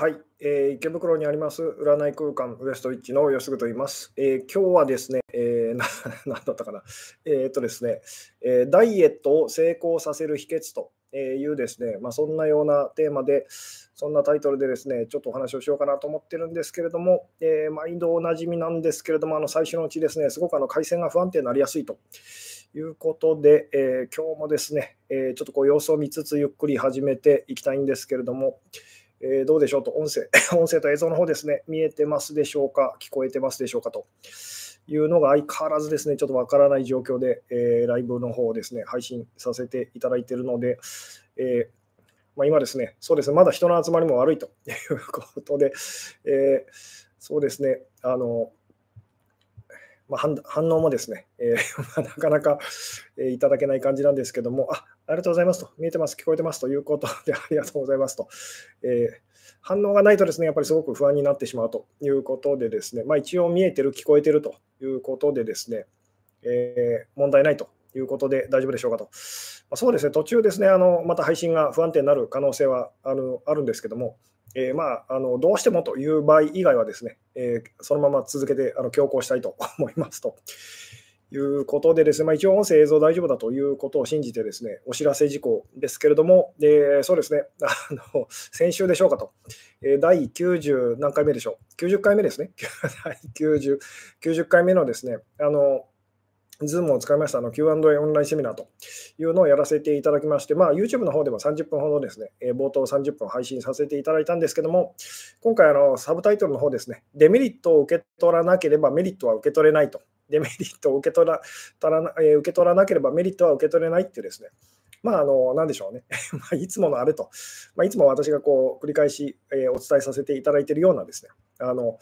はい、えー、池袋にあります占い空間ウエストウィッチの吉ぐと言います。えー、今日はですね、えー、ななんだったかな、えー、っとですね、えー、ダイエットを成功させる秘訣というですね、まあ、そんなようなテーマで、そんなタイトルでですね、ちょっとお話をしようかなと思ってるんですけれども、えー、毎度おなじみなんですけれども、あの最初のうちですね、すごくあの回線が不安定になりやすいと。いうことで、えー、今日もですね、えー、ちょっとこう様子を見つつゆっくり始めていきたいんですけれども、えー、どうでしょうと、音声、音声と映像の方ですね、見えてますでしょうか、聞こえてますでしょうかと。いうのが相変わらずですね、ちょっとわからない状況で、えー、ライブの方をですね、配信させていただいているので、えー、まあ、今ですね、そうですね、まだ人の集まりも悪いと いうことで、えそうですね、あの、まあ、反応もですね、えー、なかなか、えー、いただけない感じなんですけども、あありがとうございますと、見えてます、聞こえてますと。いうことで、ありがとうございますと、えー、反応がないとですね、やっぱりすごく不安になってしまうと。いうことでですね、まあ、一応見えてる、聞こえてると。いうことでですね、えー問題ないと。いうことで大丈夫でしょうかと。まあ、そうですね、途中ですね、あのまた配信が不安定になる可能性はあのあるんですけども、えー、まあ、あのどうしてもという場合以外はですね、えー、そのまま続けてあの強行したいと思いますと。いうことでですね、まあ、一応音声映像大丈夫だということを信じてですね、お知らせ事項ですけれども、でそうですね、あの先週でしょうかと、第90何回目でしょう、90回目ですね、第 90, 90回目のですね、あの Zoom を使いましたあの Q&A オンラインセミナーというのをやらせていただきまして、まあ、YouTube の方でも30分ほどですね、冒頭30分配信させていただいたんですけども、今回あの、サブタイトルの方ですね、デメリットを受け取らなければメリットは受け取れないと。デメリットを受け取らえー、受け取らなければメリットは受け取れないっていうですね、まあ、あの、なんでしょうね。まいつものあれと、まあ、いつも私がこう、繰り返し、えー、お伝えさせていただいているようなですね、あの、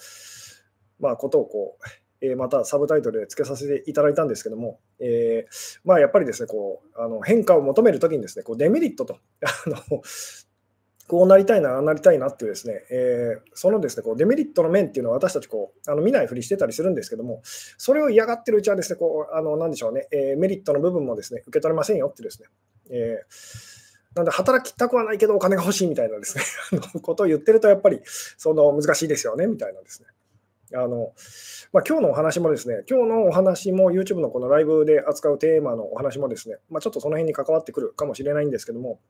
まあ、ことをこう、えまたサブタイトルで付けさせていただいたんですけども、えー、まあ、やっぱりですねこうあの変化を求めるときにですねこうデメリットと あのこうなりたいな、なりたいなっていうですね、えー、そのですねこうデメリットの面っていうのは私たちこうあの見ないふりしてたりするんですけども、それを嫌がってるうちはですね、こうあのなんでしょうね、えー、メリットの部分もですね受け取れませんよってですね、えーなんで働きたくはないけどお金が欲しいみたいなですね ことを言ってるとやっぱりその難しいですよねみたいなですね。あのまあ、今日のお話もですね、今日のお話も YouTube のこのライブで扱うテーマのお話もですね、まあ、ちょっとその辺に関わってくるかもしれないんですけども、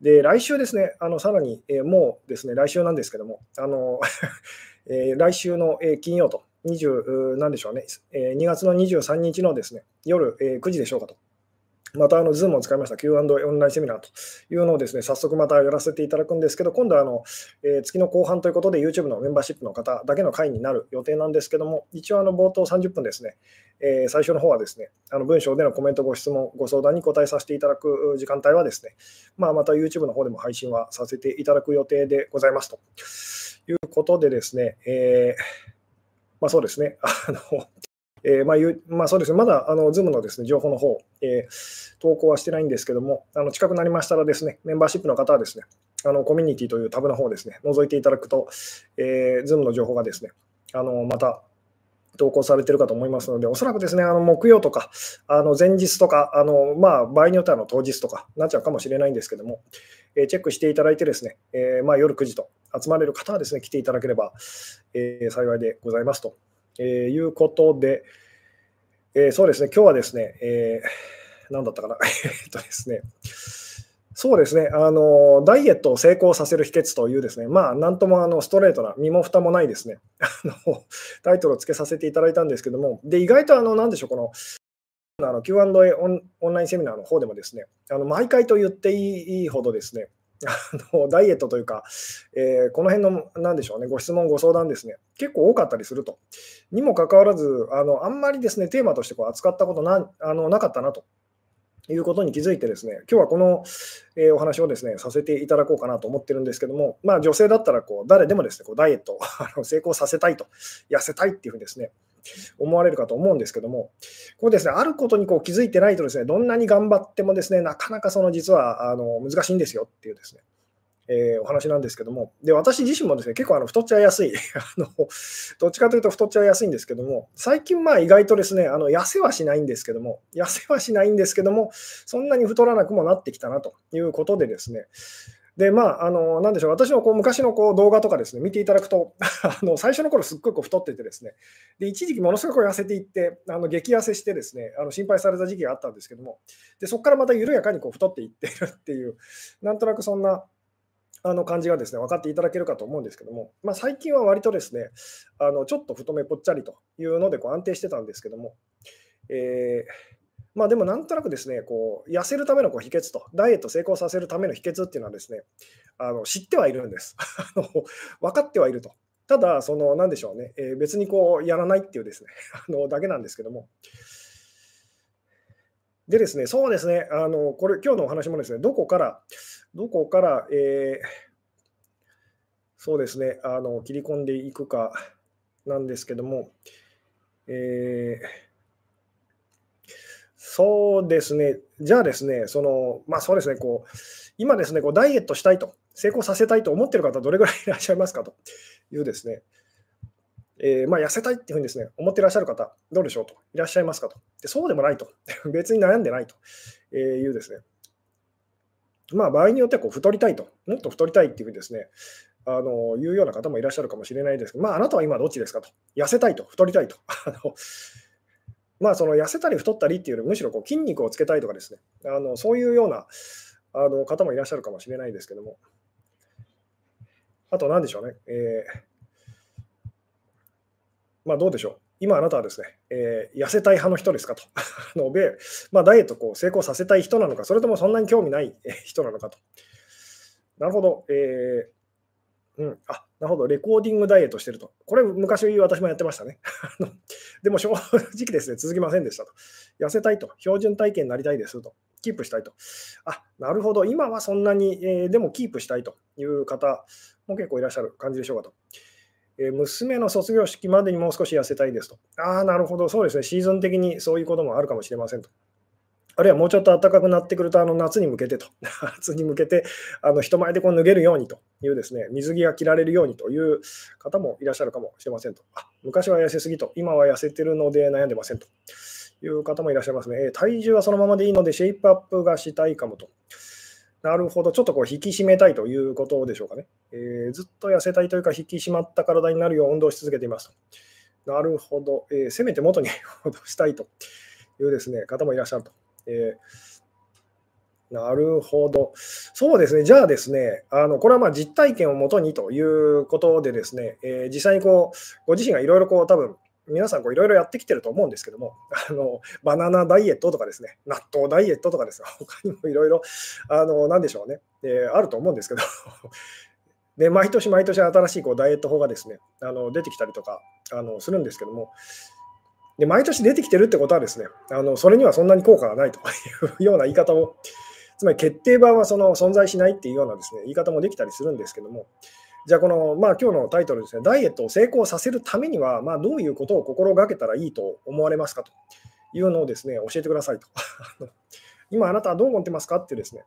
で来週ですね、あのさらに、えー、もうですね、来週なんですけども、あの えー、来週の、えー、金曜と、20何でしょうね、えー、2月の23日のですね夜、えー、9時でしょうかと。またあの Zoom を使いました Q&A オンラインセミナーというのをですね、早速またやらせていただくんですけど、今度はあの、えー、月の後半ということで YouTube のメンバーシップの方だけの会になる予定なんですけども、一応あの冒頭30分ですね、えー、最初の方はですね、あの文章でのコメント、ご質問、ご相談に答えさせていただく時間帯はですね、まあ、また YouTube の方でも配信はさせていただく予定でございますということでですね、えーまあ、そうですね、あのえー、まあまあ、そうですね、まだあの Zoom のです、ね、情報の方、えー、投稿はしてないんですけども、あの近くなりましたらですね、メンバーシップの方はですね、あのコミュニティというタブの方ですね、覗いていただくと、えー、Zoom の情報がですね、あのまた投稿されてるかと思いますので、おそらくですね、あの木曜とか、あの前日とか、あのまあ、場合によってはの当日とかなっちゃうかもしれないんですけども、えー、チェックしていただいてですね、えー、まあ、夜9時と集まれる方はですね、来ていただければ、えー、幸いでございますと、えいうことで、えー、そうですね、今日はですね、えー、何だったかな、えっとですね、そうですねあの、ダイエットを成功させる秘訣というですね、まあ、なんともあのストレートな、身も蓋もないですね、あのタイトルをつけさせていただいたんですけども、で意外とあの、なんでしょう、このあの Q&A オンオンラインセミナーの方でもですね、あの毎回と言っていいほどですね、あのダイエットというか、えー、この辺の、なんでしょうね、ご質問、ご相談ですね、結構多かったりすると。にもかかわらず、あのあんまりですね、テーマとしてこう扱ったことなあのなかったなということに気づいてですね、今日はこの、えー、お話をですね、させていただこうかなと思ってるんですけども、まあ女性だったらこう誰でもですね、こうダイエットを成功させたいと、痩せたいっていうふうにですね、思われるかと思うんですけども、こうですね、あることにこう気づいてないとですね、どんなに頑張ってもですね、なかなかその実はあの難しいんですよっていうですね、えー、お話なんですけども、で私自身もですね結構あの太っちゃいやすい あの、どっちかというと太っちゃいやすいんですけども、最近、まあ意外とですねあの痩せはしないんですけども、痩せはしないんですけども、そんなに太らなくもなってきたなということでですね、で、まあ、あの、なんでしょう、私のこう昔のこう動画とかですね、見ていただくと、あの最初の頃すっごいこう太っててですね、で、一時期ものすごく痩せていって、あの激痩せしてですね、あの心配された時期があったんですけども、で、そこからまた緩やかにこう太っていってるっていう、なんとなくそんなあの感じがですね、分かっていただけるかと思うんですけども、まあ、最近は割とですね、あのちょっと太めぽっちゃりというのでこう安定してたんですけども、えーまあでもなんとなくですね、こう痩せるためのこう秘訣と、ダイエット成功させるための秘訣っていうのはですね、あの知ってはいるんです。分かってはいると。ただ、その、なんでしょうね、えー、別にこうやらないっていうですね、あのだけなんですけども。でですね、そうですね、あのこれ、今日のお話もですね、どこから、どこから、えー、そうですね、あの切り込んでいくかなんですけども、えーそうですね。じゃあですね、その、まあそうですね、こう、今ですね、こうダイエットしたいと、成功させたいと思っている方、どれぐらいいらっしゃいますか？というですね、えー、まあ、痩せたいっていうふうにですね、思っていらっしゃる方、どうでしょうと、いらっしゃいますか？と。でそうでもないと。別に悩んでないというですね、まあ、場合によってはこう太りたいと、もっと太りたいっていうふうにですね、あのいうような方もいらっしゃるかもしれないですけど、まあ、あなたは今どっちですか？と。痩せたいと、太りたいと。あのまあ、その痩せたり太ったりっていうよりむしろこう筋肉をつけたいとかですね、あのそういうようなあの方もいらっしゃるかもしれないですけども、あと何でしょうね、えー、まあどうでしょう。今あなたはですね、えー、痩せたい派の人ですかと。ので、まあ、ダイエットこう成功させたい人なのか、それともそんなに興味ない人なのかと。なるほど。えーうん、あなるほど、レコーディングダイエットしてると。これ、昔私もやってましたね。でも正直ですね、続きませんでしたと。痩せたいと、標準体型になりたいですと、キープしたいと。あなるほど、今はそんなに、えー、でもキープしたいという方も結構いらっしゃる感じでしょうかと。え、娘の卒業式までにもう少し痩せたいですと。ああ、なるほど、そうですね、シーズン的にそういうこともあるかもしれませんと。あるいはもうちょっと暖かくなってくると、あの夏に向けてと、夏に向けてあの人前でこう脱げるようにというですね、水着が着られるようにという方もいらっしゃるかもしれませんと。あ昔は痩せすぎと、今は痩せてるので悩んでませんという方もいらっしゃいますね。体重はそのままでいいので、シェイプアップがしたいかもと。なるほど、ちょっとこう引き締めたいということでしょうかね。えー、ずっと痩せたいというか、引き締まった体になるよう運動し続けていますと。なるほど、えー、せめて元に 戻したいというですね、方もいらっしゃると。えー、なるほど。そうですね。じゃあですね、あのこれはまあ実体験をもとにということでですね、えー、実際にこうご自身がいろいろこう多分皆さんいろいろやってきてると思うんですけども、あのバナナダイエットとかですね、納豆ダイエットとかですね、他にもいろいろ、あのなんでしょうね、えー、あると思うんですけど、で毎年毎年新しいこうダイエット法がですね、あの出てきたりとかあのするんですけども、で毎年出てきてるってことはですね、あのそれにはそんなに効果がないと いうような言い方を、つまり決定版はその存在しないっていうようなですね言い方もできたりするんですけども、じゃあこの、まあ、今日のタイトルですね、ダイエットを成功させるためには、まあ、どういうことを心がけたらいいと思われますかというのをですね、教えてくださいと。今あなたはどう思ってますかっていうですね、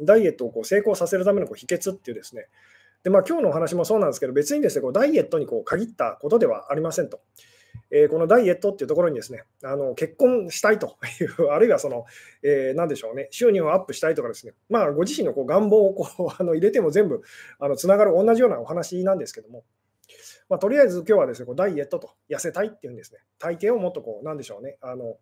ダイエットをこう成功させるためのこう秘訣っていうですね、でまあ、今日のお話もそうなんですけど、別にですね、こうダイエットにこう限ったことではありませんと。えー、このダイエットっていうところにですね、あの結婚したいという、あるいはその、えー、何でしょうね、収入をアップしたいとかですね、まあ、ご自身のこう願望をこう あの入れても全部つながる同じようなお話なんですけども、まあ、とりあえず今日はですね、こうダイエットと痩せたいっていうんですね、体型をもっとこう、なんでしょうね、あの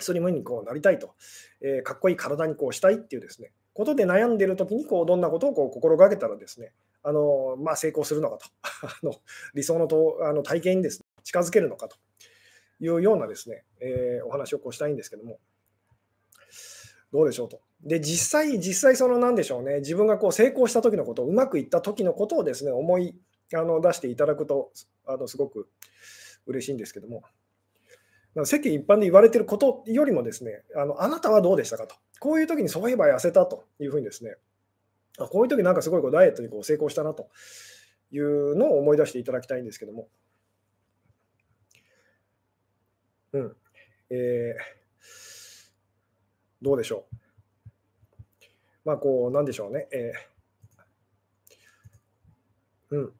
スリムにこうなりたいと、えー、かっこいい体にこうしたいっていうですね、ことで悩んでるときにこうどんなことをこう心がけたらですね、あのまあ、成功するのかと あの理想のとあの体験にです、ね、近づけるのかというようなですね、えー、お話をこうしたいんですけども、どうでしょうと。で、実際、実際その何でしょうね、自分がこう成功した時のこと、うまくいった時のことをですね、思いあの出していただくと、あのすごく嬉しいんですけども、世間一般で言われてることよりもですねあの、あなたはどうでしたかと。こういう時にそういえば痩せたというふうにですね、あこういう時なんかすごいこうダイエットにこう成功したなというのを思い出していただきたいんですけども、うん。えー、どうでしょう。まあ、こう、なんでしょうね。えー、うん。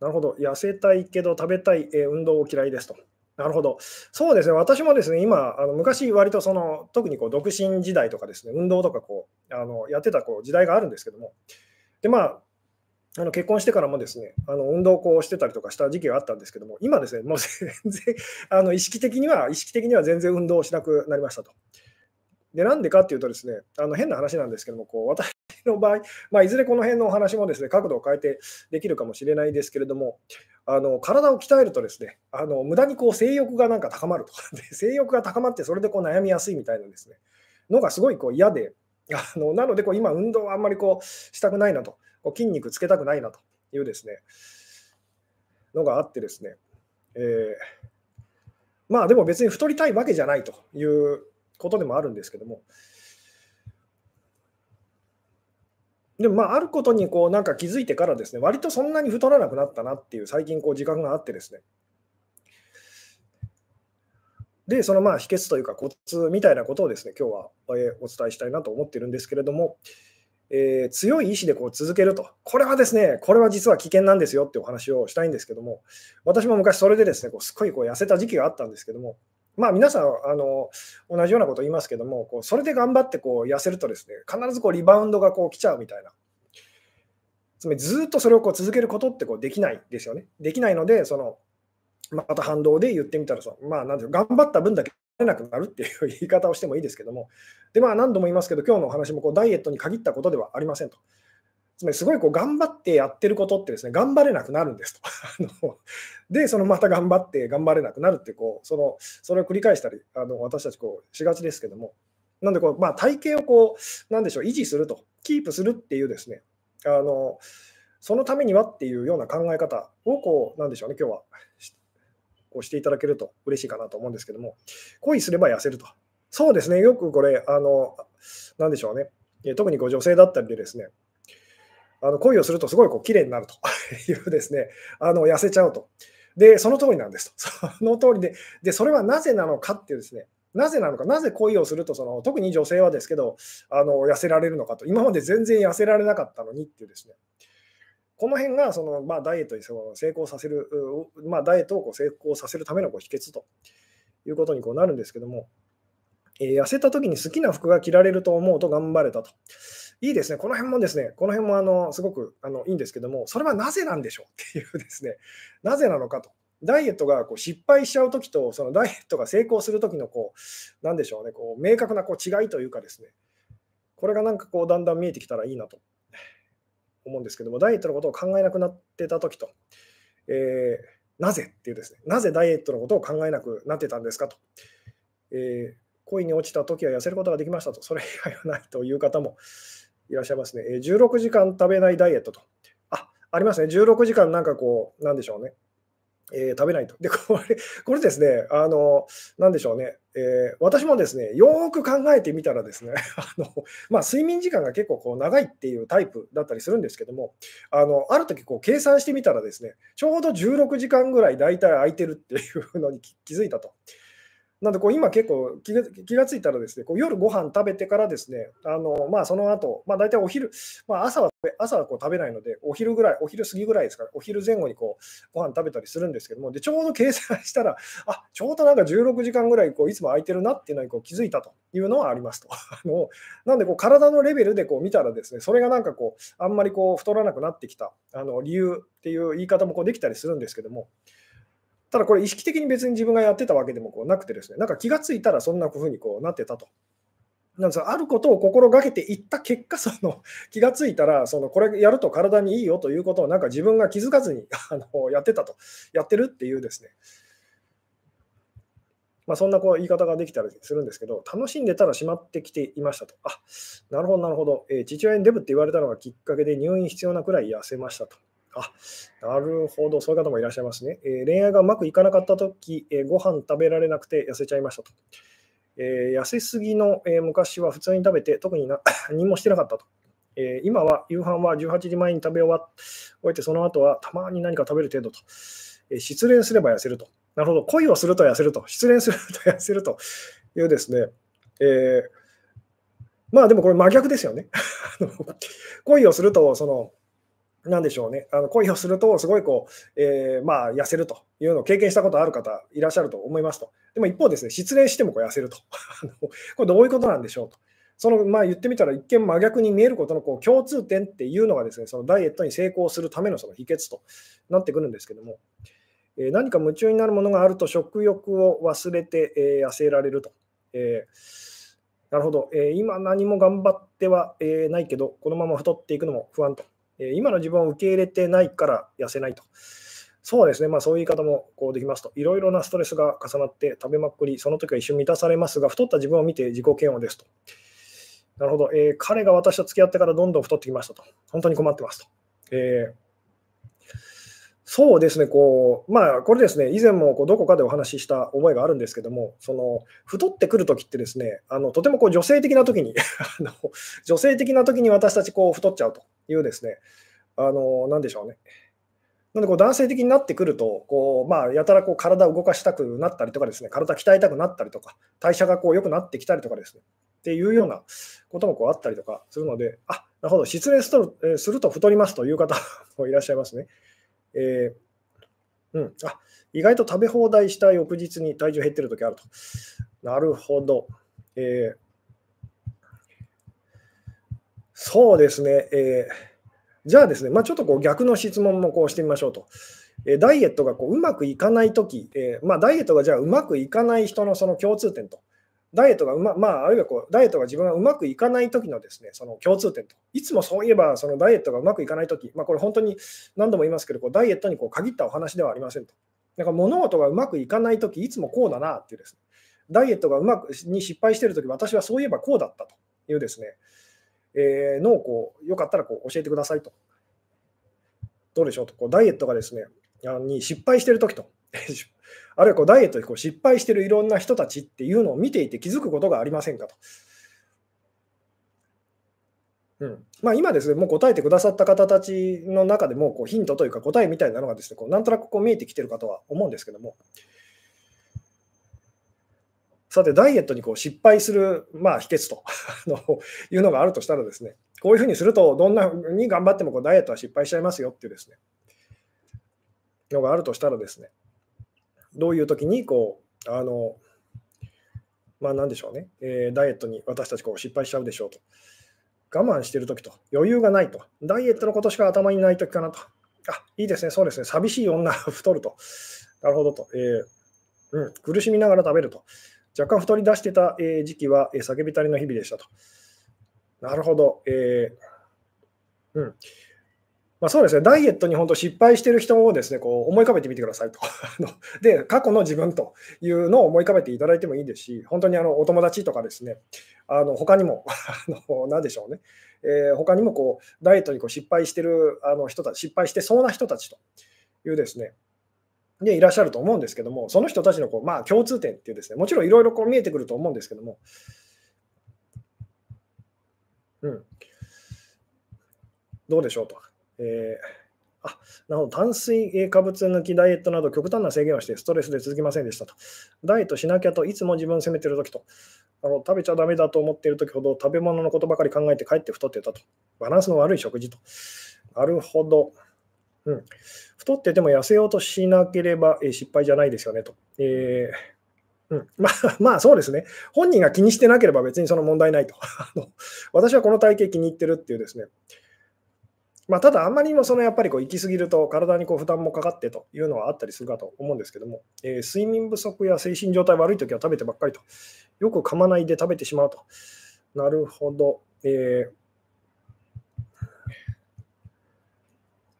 なるほど。痩せたいけど食べたい、えー、運動を嫌いですと。なるほど。そうですね、私もですね、今、あの昔、割とその特にこう独身時代とかですね、運動とかこうあのやってたこう時代があるんですけども、でまあ、あの結婚してからもですね、あの運動をしてたりとかした時期があったんですけども、今ですね、もう全然 あの意識的には、意識的には全然運動をしなくなりましたと。で、なんでかっていうとですね、あの変な話なんですけども、こう私の場合、まあ、いずれこの辺のお話もですね、角度を変えてできるかもしれないですけれども、あの体を鍛えるとですね、あの無駄にこう性欲がなんか高まると。で、性欲が高まってそれでこう悩みやすいみたいなですね、のがすごいこう嫌で、あのなのでこう今運動はあんまりこうしたくないなと、こう筋肉つけたくないなというですね、のがあってですね、えー、まあでも別に太りたいわけじゃないということでもあるんですけども、でもまあ、あることにこうなんか気づいてからですね、割とそんなに太らなくなったなっていう最近こう時間があってですね。で、そのまあ秘訣というかコツみたいなことをですね、今日はお伝えしたいなと思ってるんですけれども、えー、強い意志でこう続けると。これはですね、これは実は危険なんですよってお話をしたいんですけども、私も昔それでですね、こうすっごいこう痩せた時期があったんですけども、まあ、皆さんあの同じようなこと言いますけども、こうそれで頑張ってこう痩せるとですね、必ずこうリバウンドがこう来ちゃうみたいな。つまりずっとそれをこう続けることってこうできないですよね。できないので、そのまた反動で言ってみたらその、まあ、なんていう頑張った分だけれなくなるっていう言い方をしてもいいですけども、でまあ、何度も言いますけど、今日のお話もこうダイエットに限ったことではありませんと。つまりすごいこう頑張ってやってることってですね、頑張れなくなるんですと。で、そのまた頑張って頑張れなくなるってこう、そのそれを繰り返したり、あの私たちこうしがちですけども、なんでこう、まあ、体型をこう、なんでしょう、維持すると、キープするっていうですね、あのそのためにはっていうような考え方をこう、なんでしょうね、今日はこうしていただけると嬉しいかなと思うんですけども、恋すれば痩せると。そうですね、よくこれ、あの、なんでしょうね、特にこう女性だったりでですね、あの恋をするとすごいこう綺麗になると いうですね、あの痩せちゃうと。で、その通りなんですと。その通りで、で、それはなぜなのかっていうですね、なぜなのか、なぜ恋をするとその、特に女性はですけど、あの痩せられるのかと、今まで全然痩せられなかったのにっていうですね、この辺がその、まあ、ダイエットにその成功させる、まあ、ダイエットをこう成功させるためのこう秘訣ということにこうなるんですけども、えー、痩せた時に好きな服が着られると思うと頑張れたと。いいですね、この辺もですね、この辺もあのすごくあのいいんですけども、それはなぜなんでしょうっていうですね、なぜなのかと。ダイエットがこう失敗しちゃうときと、そのダイエットが成功するときのこう、なんでしょうね、こう明確なこう違いというかですね、これがなんかこうだんだん見えてきたらいいなと。思うんですけども、ダイエットのことを考えなくなってた時と、えー、なぜっていうですね、なぜダイエットのことを考えなくなってたんですかと。えー、恋に落ちた時は痩せることができましたと、それ以外はないという方もいらっしゃいますねえ。16時間食べないダイエットと。あ、ありますね。16時間なんかこう、なんでしょうね。えー、食べないと。で、これ、これですね、あの、なんでしょうね、えー、私もですね、よく考えてみたらですね、あの、まあ、睡眠時間が結構こう長いっていうタイプだったりするんですけども、あの、ある時こう計算してみたらですね、ちょうど16時間ぐらい大体空いてるっていうのに気づいたと。なんでこう今結構気が気がついたらですね、こう夜ご飯食べてからですね、あのまあ、その後、まあ大体お昼、まあ、朝は朝はこう食べないので、お昼ぐらい、お昼過ぎぐらいですから、お昼前後にこうご飯食べたりするんですけども、でちょうど計算したら、あちょうどなんか16時間ぐらいこういつも空いてるなっていうのにこう気づいたというのはありますと。あのなんでこう体のレベルでこう見たらですね、それがなんかこう、あんまりこう太らなくなってきたあの理由っていう言い方もこうできたりするんですけども、ただこれ意識的に別に自分がやってたわけでもこうなくてですね、なんか気がついたらそんなふうにこうなってたと。なんですあることを心がけていった結果、その 気がついたら、そのこれやると体にいいよということをなんか自分が気づかずに あのやってたと、やってるっていうですね、まあ、そんなこう言い方ができたりするんですけど、楽しんでたらしまってきていましたと。あなるほど、なるほど、えー、父親にデブって言われたのがきっかけで入院必要なくらい痩せましたと。あなるほど、そういう方もいらっしゃいますね。えー、恋愛がうまくいかなかったとき、えー、ご飯食べられなくて痩せちゃいましたと。えー、痩せすぎの、え、昔は普通に食べて、特にな 何もしてなかったと。え、今は夕飯は18時前に食べ終わ終えて、その後はたまに何か食べる程度と。え、失恋すれば痩せると。なるほど、恋をすると痩せると。失恋すると痩せるというですね。え、まあでもこれ真逆ですよね。恋をすると、その、なんでしょうね、あの恋をすると、すごいこう、えー、まあ、痩せるというのを経験したことある方いらっしゃると思いますと。でも一方ですね、失恋してもこう痩せると。これどういうことなんでしょうと。そのまあ言ってみたら一見真逆に見えることのこう共通点っていうのがですね、そのダイエットに成功するためのその秘訣となってくるんですけども、えー、何か夢中になるものがあると食欲を忘れて、えー、痩せられると。え、なるほど、え今何も頑張っては、えないけど、このまま太っていくのも不安と。え今の自分を受け入れてないから痩せないと。そうですね、まあ、そういう言い方もこうできますと、いろいろなストレスが重なって食べまくり、その時は一瞬満たされますが、太った自分を見て自己嫌悪ですと。なるほど、えー、彼が私と付き合ってからどんどん太ってきましたと。本当に困ってますと。えー、そうですね、こう、まあ、これですね、以前もこうどこかでお話しした覚えがあるんですけども、その太ってくるときってですね、あのとてもこう女性的なときに あの、女性的なときに私たちこう太っちゃうというですね、あの、なんでしょうね。なのでこう男性的になってくると、こうまあ、やたらこう体を動かしたくなったりとかですね、体鍛えたくなったりとか、代謝がこう良くなってきたりとかですね、っていうようなこともこうあったりとかするので、あなるほど、失恋するすると太りますという方もいらっしゃいますね。えー、うん、あ意外と食べ放題した翌日に体重減ってる時あると。なるほど。えー、そうですね。えーじゃあですね、まあ、ちょっとこう逆の質問もこうしてみましょうと。えダイエットがこううまくいかないとき、え、まあ、ダイエットがじゃあうまくいかない人のその共通点と、ダイエットがうま、まあ、あるいはこうダイエットが自分がうまくいかないときのですね、その共通点と、いつもそういえばそのダイエットがうまくいかないとき、まあ、これ本当に何度も言いますけど、こうダイエットにこう限ったお話ではありませんと。だか物事がうまくいかないとき、いつもこうだなっていうですね、ダイエットがうまくに失敗しているとき、私はそういえばこうだったというですね、えー、のをこうよかったらこう教えてくださいと。どうでしょうと、こうダイエットがですね、に失敗しているときと、あるいはこうダイエットでこう失敗してるいろんな人たちっていうのを見ていて気づくことがありませんかと。うん。まあ、今ですね、もう答えてくださった方たちの中でもこうヒントというか答えみたいなのがですね、こうなんとなくこう見えてきてるかとは思うんですけども、さて、ダイエットにこう失敗する、まあ、秘訣と いうのがあるとしたらですね、こういうふうにすると、どんなふうに頑張ってもこうダイエットは失敗しちゃいますよっていうですね、のがあるとしたらですね、どういう時にこう、あの、まあなんでしょうね、えー、ダイエットに私たちこう失敗しちゃうでしょうと。我慢してる時と、余裕がないと。ダイエットのことしか頭にない時かなと。あ、いいですね、そうですね、寂しい女 太ると。なるほどと。えーうん、苦しみながら食べると。若干太り出してた時期は叫びたりの日々でしたと。なるほど。えー、うんまあ、そうですね、ダイエットに本当失敗してる人をですねこう思い浮かべてみてくださいと。で、過去の自分というのを思い浮かべていただいてもいいですし、本当にあのお友達とかですね、あの他にも あの、何でしょうね、えー、他にもこうダイエットにこう失敗してるあの人たち、失敗してそうな人たちというですね、でいらっしゃると思うんですけども、その人たちのこう、まあ、共通点っていうですね、もちろんいろいろ見えてくると思うんですけども、うん、どうでしょうと。えー、あなるほど炭水化物抜きダイエットなど極端な制限をしてストレスで続きませんでしたと。ダイエットしなきゃといつも自分を責めてるときとあの、食べちゃだめだと思っているときほど食べ物のことばかり考えて帰って太ってたと。バランスの悪い食事と。なるほど。うん、太ってても痩せようとしなければ、え失敗じゃないですよねと。えー、うん、ま、まあそうですね。本人が気にしてなければ別にその問題ないと。私はこの体型気に入ってるっていうですね。まあ、ただ、あんまりにもそのやっぱりこう行き過ぎると体にこう負担もかかってというのはあったりするかと思うんですけども、えー、睡眠不足や精神状態悪いときは食べてばっかりと、よく噛まないで食べてしまうと。なるほど。えー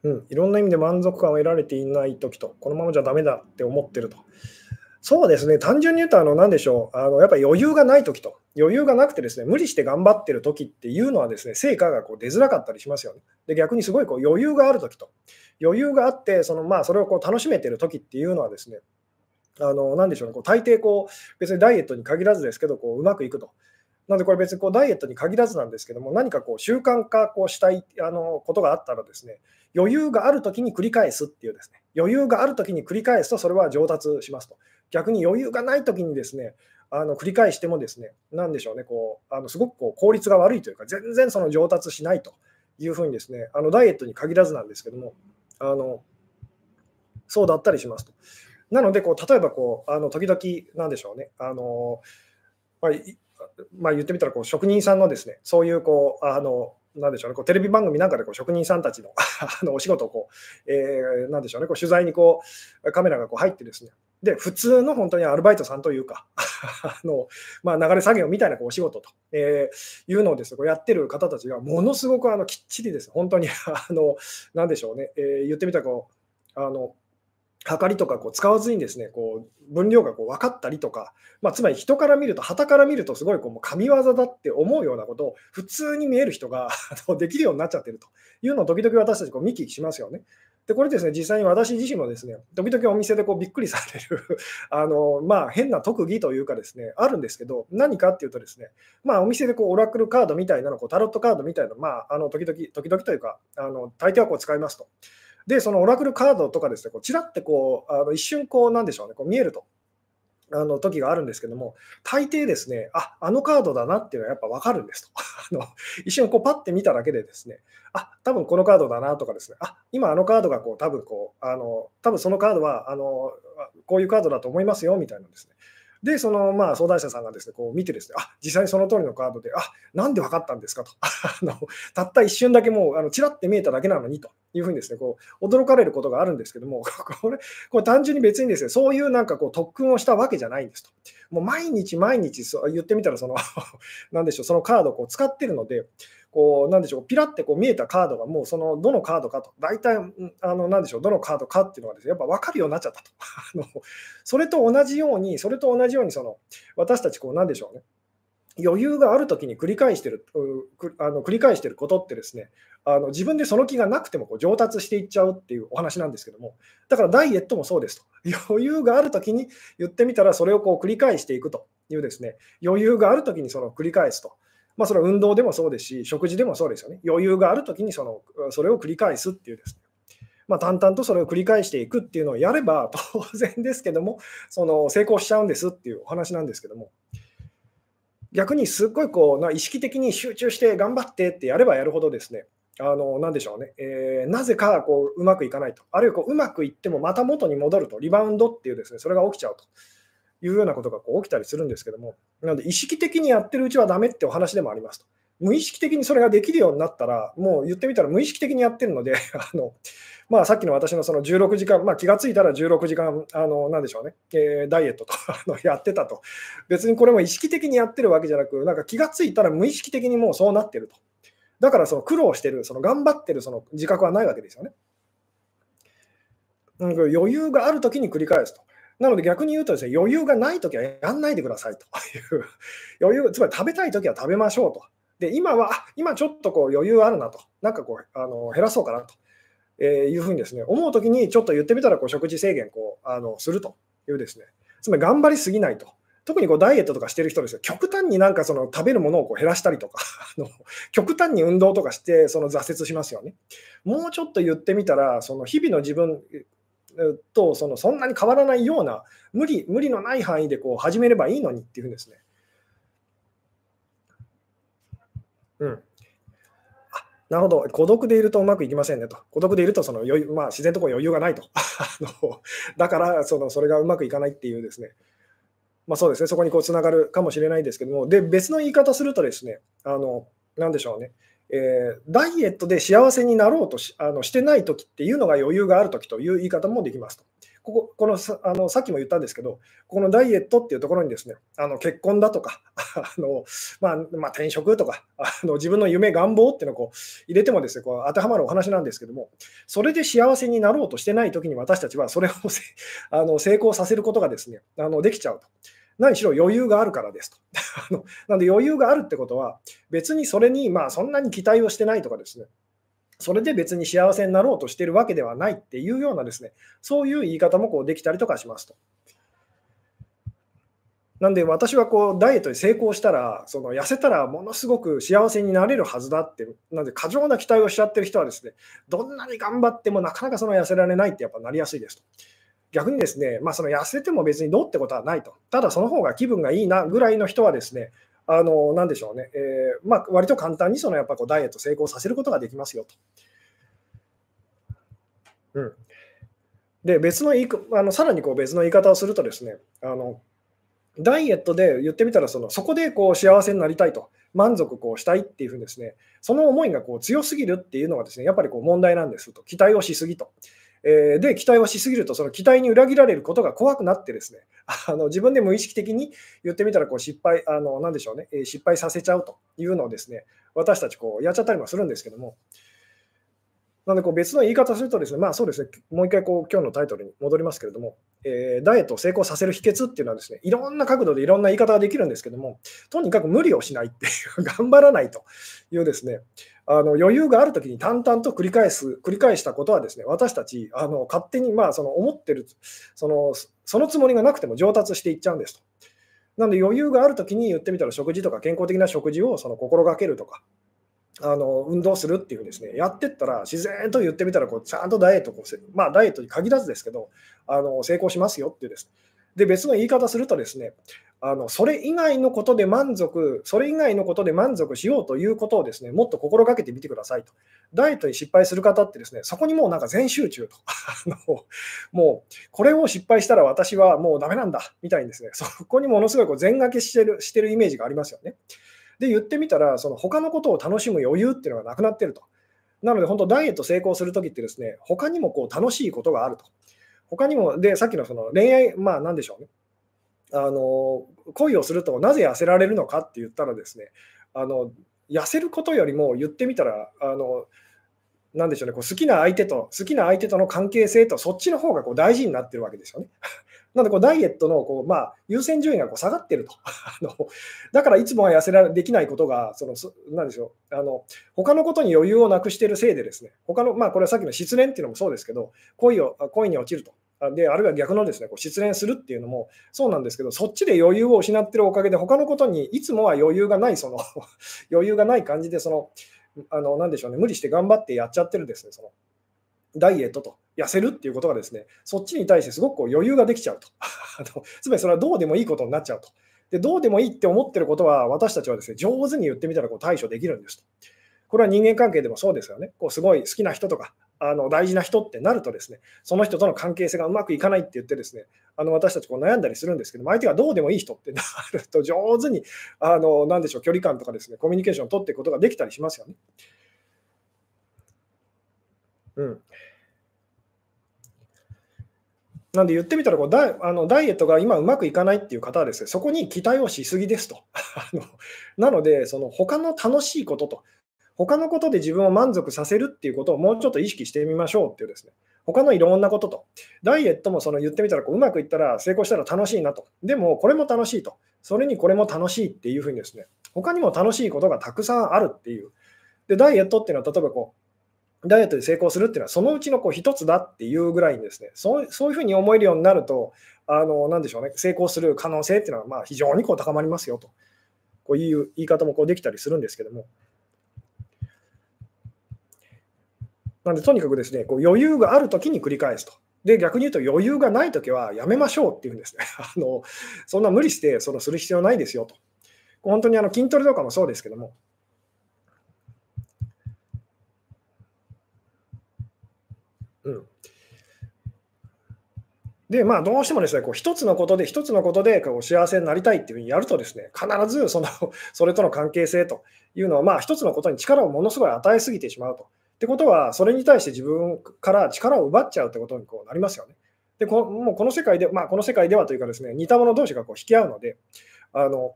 うん、いろんな意味で満足感を得られていないときと、このままじゃだめだって思ってると。そうですね、単純に言うと、あの何でしょう、あのやっぱり余裕がないときと、余裕がなくてですね、無理して頑張ってるときっていうのはですね、成果がこう出づらかったりしますよね。で、逆にすごいこう余裕があるときと、余裕があって、そのまあそれをこう楽しめてるときっていうのはですね、あの何でしょうね、こう大抵こう、別にダイエットに限らずですけど、こううまくいくと。なので、これ別にこうダイエットに限らずなんですけども、何かこう習慣化こうしたいあのことがあったらですね、余裕があるときに繰り返すっていうですね、余裕があるときに繰り返すとそれは上達しますと。逆に余裕がないときにですね、あの繰り返してもですね、なんでしょうね、こうあのすごくこう効率が悪いというか、全然その上達しないというふうにですね、あのダイエットに限らずなんですけども、あのそうだったりしますと。なのでこう、例えばこうあの時々、なんでしょうね、あのまあまあ、言ってみたらこう職人さんのですねそういうこうあのなんでしょうね、こうテレビ番組なんかでこう職人さんたちの あのお仕事をこう、えー、なんでしょうね、こう取材にこうカメラがこう入ってですね、で、普通の本当にアルバイトさんというか、あのまあ、流れ作業みたいなこうお仕事と、えー、いうのをです、ね、こうやってる方たちが、ものすごくあのきっちりです、本当に あの、なんでしょうね、えー、言ってみたらこう、あの測りとかこう使わずにですねこう分量がこう分かったりとか、まあ、つまり人から見ると、旗から見ると、すごいこうもう神業だって思うようなことを普通に見える人ができるようになっちゃってると。いうのを時々私たちこう見聞きしますよね。で、これですね、実際に私自身もですね、時々お店でこうびっくりされる あの、まあ、変な特技というかですね、あるんですけど、何かっていうとですね、まあ、お店でこうオラクルカードみたいなの、こうタロットカードみたいなの、まあ、あの時々、時々というか、あの大抵はこう使いますと。で、そのオラクルカードとかですね、こうちらってこう、あの一瞬こう、なんでしょうね、こう見えると。あの時があるんですけども、大抵ですね、ああのカードだなっていうのはやっぱ分かるんですと。あの一瞬こうパッて見ただけでですね、あ多分このカードだなとかですね、あ今あのカードがこう多分こう、あの多分そのカードはあのこういうカードだと思いますよみたいなですね。で、そのまあ相談者さんがですね、こう見てですね、あ実際にその通りのカードで、あなんで分かったんですかと。あのたった一瞬だけもう、あのちらって見えただけなのにというふうにですね、こう驚かれることがあるんですけども、これ、これ単純に別にですね、そういうなんかこう特訓をしたわけじゃないんですと。もう毎日毎日そ言ってみたら、その、なんでしょう、そのカードをこう使ってるので、こう、なんでしょう、ピラってこう見えたカードがもうそのどのカードかと、大体、あの、なんでしょう、どのカードかっていうのがですね、やっぱ分かるようになっちゃったと。あのそれと同じように、それと同じように、その、私たち、こう、なんでしょうね、余裕があるときに繰り返してる、あの繰り返してることってですね、あの自分でその気がなくてもこう上達していっちゃうっていうお話なんですけども、だからダイエットもそうですと。余裕があるときに言ってみたら、それをこう繰り返していくというですね、余裕があるときにその繰り返すと。まあ、それは運動でもそうですし、食事でもそうですよね。余裕があるときにそのそれを繰り返すっていうですね。まあ、淡々とそれを繰り返していくっていうのをやれば、当然ですけども、その成功しちゃうんですっていうお話なんですけども、逆にすっごいこうな意識的に集中して頑張ってってやればやるほどですね、あのなでしょうね、えー、なぜかこううまくいかないと、あるいはこううまくいってもまた元に戻ると、リバウンドっていうですね、それが起きちゃうと。いうようなことがこう起きたりするんですけども、なので意識的にやってるうちはダメってお話でもありますと。無意識的にそれができるようになったら、もう言ってみたら無意識的にやってるので、あのまあ、さっきの私のその16時間、まあ、気がついたら16時間、あのなんでしょうね、えー、ダイエットと やってたと。別にこれも意識的にやってるわけじゃなく、なんか気がついたら無意識的にもうそうなってると。だからその苦労してる、その頑張ってるその自覚はないわけですよね。余裕があるときに繰り返すと。なので逆に言うとですね、余裕がないときはやんないでくださいという、余裕、つまり食べたいときは食べましょうと。で、今は、今ちょっとこう余裕あるなと、なんかこうあの減らそうかなと。え、いうふうにですね、思うときにちょっと言ってみたらこう食事制限こうあのするというですね、つまり頑張りすぎないと。特にこうダイエットとかしてる人ですよ、極端になんかその食べるものをこう減らしたりとか あの、極端に運動とかしてその挫折しますよね。もうちょっと言ってみたら、その日々の自分とそのそんなに変わらないような、無理無理のない範囲でこう始めればいいのにっていうんですね。うん、なるほど、孤独でいるとうまくいきませんねと。孤独でいるとその余裕、まあ、自然とこう余裕がないと。だからそのそれがうまくいかないっていうですね、まあ、そうですね、そこにこうつながるかもしれないですけども、で別の言い方するとですね、あのなんでしょうね、えー、ダイエットで幸せになろうとしあのしてないときっていうのが余裕があるときという言い方もできますと。こここのさあのさっきも言ったんですけど、このダイエットっていうところにですね、あの結婚だとか、あのまあまあ、転職とかあの、自分の夢、願望っていうのをこう入れてもですねこう当てはまるお話なんですけども、それで幸せになろうとしてないときに私たちはそれを あの成功させることがですねあのできちゃうと。何しろ余裕があるからですと。なので余裕があるってことは、別にそれにまあそんなに期待をしてないとかですね、それで別に幸せになろうとしてるわけではないっていうようなですね、そういう言い方もこうできたりとかしますと。なんで私はこうダイエットに成功したら、その痩せたらものすごく幸せになれるはずだって、なんで過剰な期待をしちゃってる人はですね、どんなに頑張ってもなかなかその痩せられないってやっぱなりやすいですと。逆にですね、まあ、その痩せても別にどうってことはないと。ただその方が気分がいいなぐらいの人はですね、あのなんでしょうね、えー、まあ、割と簡単にそのやっぱこうダイエット成功させることができますよと。うん、で別の言いあのさらにこう別の言い方をするとですねあのダイエットで言ってみたらそのそこでこう幸せになりたいと満足こうしたいっていうふうにですねその思いがこう強すぎるっていうのがですねやっぱりこう問題なんですと期待をしすぎと。えー、で期待をしすぎるとその期待に裏切られることが怖くなってですね あの自分で無意識的に言ってみたらこう失敗あのなんでしょうねえ失敗させちゃうというのをですね私たちこうやっちゃったりもするんですけどもなのでこう別の言い方するとですね、まあそうですね、もう一回こう今日のタイトルに戻りますけれども、えー、ダイエットを成功させる秘訣っていうのはですね、いろんな角度でいろんな言い方ができるんですけども、とにかく無理をしないっていう、頑張らないというですね、あの余裕があるときに淡々と繰り返す、繰り返したことはですね、私たち、あの勝手にまあその思ってるその、そのつもりがなくても上達していっちゃうんですと。なので余裕があるときに言ってみたら食事とか健康的な食事をその心がけるとか、あの運動するっていうですね、やってったら、自然と言ってみたらこう、ちゃんとダイエットこう、まあ、ダイエットに限らずですけど、あの成功しますよっていうです。で、別の言い方するとですね、あのそれ以外のことで満足、それ以外のことで満足しようということをですね、もっと心がけてみてくださいと。ダイエットに失敗する方ってですね、そこにもうなんか全集中と。あのもう、これを失敗したら私はもうダメなんだみたいにですね、そこにものすごいこう全掛けしてるしてるイメージがありますよね。で、言ってみたら、その他のことを楽しむ余裕っていうのがなくなってると。なので、本当、ダイエット成功するときってですね、他にもこう楽しいことがあると。他にも、で、さっきのその恋愛、まあ、なんでしょうね。あの恋をするとなぜ痩せられるのかって言ったらですね、あの痩せることよりも言ってみたら、あのなんでしょうね、こう好きな相手と、好きな相手との関係性と、そっちの方がこう大事になってるわけですよね。なのでこうダイエットのこう、まあ、優先順位がこう下がってると あの。だからいつもは痩せられできないことが、そのなんでしょうあの、他のことに余裕をなくしているせいで、ですね他の、まあ、これはさっきの失恋っていうのもそうですけど、恋を恋に落ちると。であるいは逆のですねこう失恋するっていうのもそうなんですけど、そっちで余裕を失ってるおかげで、他のことにいつもは余裕がない、その 余裕がない感じで、その、あのなんでしょうね、無理して頑張ってやっちゃってるですね、そのダイエットと痩せるっていうことがですね、そっちに対してすごくこう余裕ができちゃうと。つまりそれはどうでもいいことになっちゃうと。でどうでもいいって思ってることは、私たちはですね上手に言ってみたらこう対処できるんですと。これは人間関係でもそうですよね。こうすごい好きな人とか、あの大事な人ってなるとですね、その人との関係性がうまくいかないって言ってですね、あの私たちこう悩んだりするんですけど相手がどうでもいい人ってなると上手に、あのなでしょう、距離感とかですね、コミュニケーションを取っていくことができたりしますよね。うん。なんで言ってみたらこうダイあの、ダイエットが今うまくいかないっていう方はですね、そこに期待をしすぎですと。なので、その他の楽しいことと、他のことで自分を満足させるっていうことをもうちょっと意識してみましょうっていうですね、他のいろんなことと、ダイエットもその言ってみたらこううまくいったら成功したら楽しいなと、でもこれも楽しいと、それにこれも楽しいっていうふうにですね、他にも楽しいことがたくさんあるっていう。で、ダイエットっていうのは例えばこう、ダイエットで成功するっていうのは、そのうちのこう一つだっていうぐらいにですね、そうそういうふうに思えるようになると、あのなんでしょうね、成功する可能性っていうのはまあ非常にこう高まりますよと、こういう言い方もこうできたりするんですけども。なんで、とにかくですね、こう余裕があるときに繰り返すと。で、逆に言うと余裕がないときはやめましょうっていうんですね。あのそんな無理してそのする必要ないですよと。本当にあの筋トレとかもそうですけども、うん。で、まあ、どうしてもですね、こう一つのことで、一つのことでこう幸せになりたいっていうふうにやるとですね、必ずその それとの関係性というのは、まあ、一つのことに力をものすごい与えすぎてしまうと。ってことは、それに対して自分から力を奪っちゃうってことにこうなりますよね。で、こもうこの世界で、まあ、この世界ではというかですね、似た者同士がこう引き合うので、あの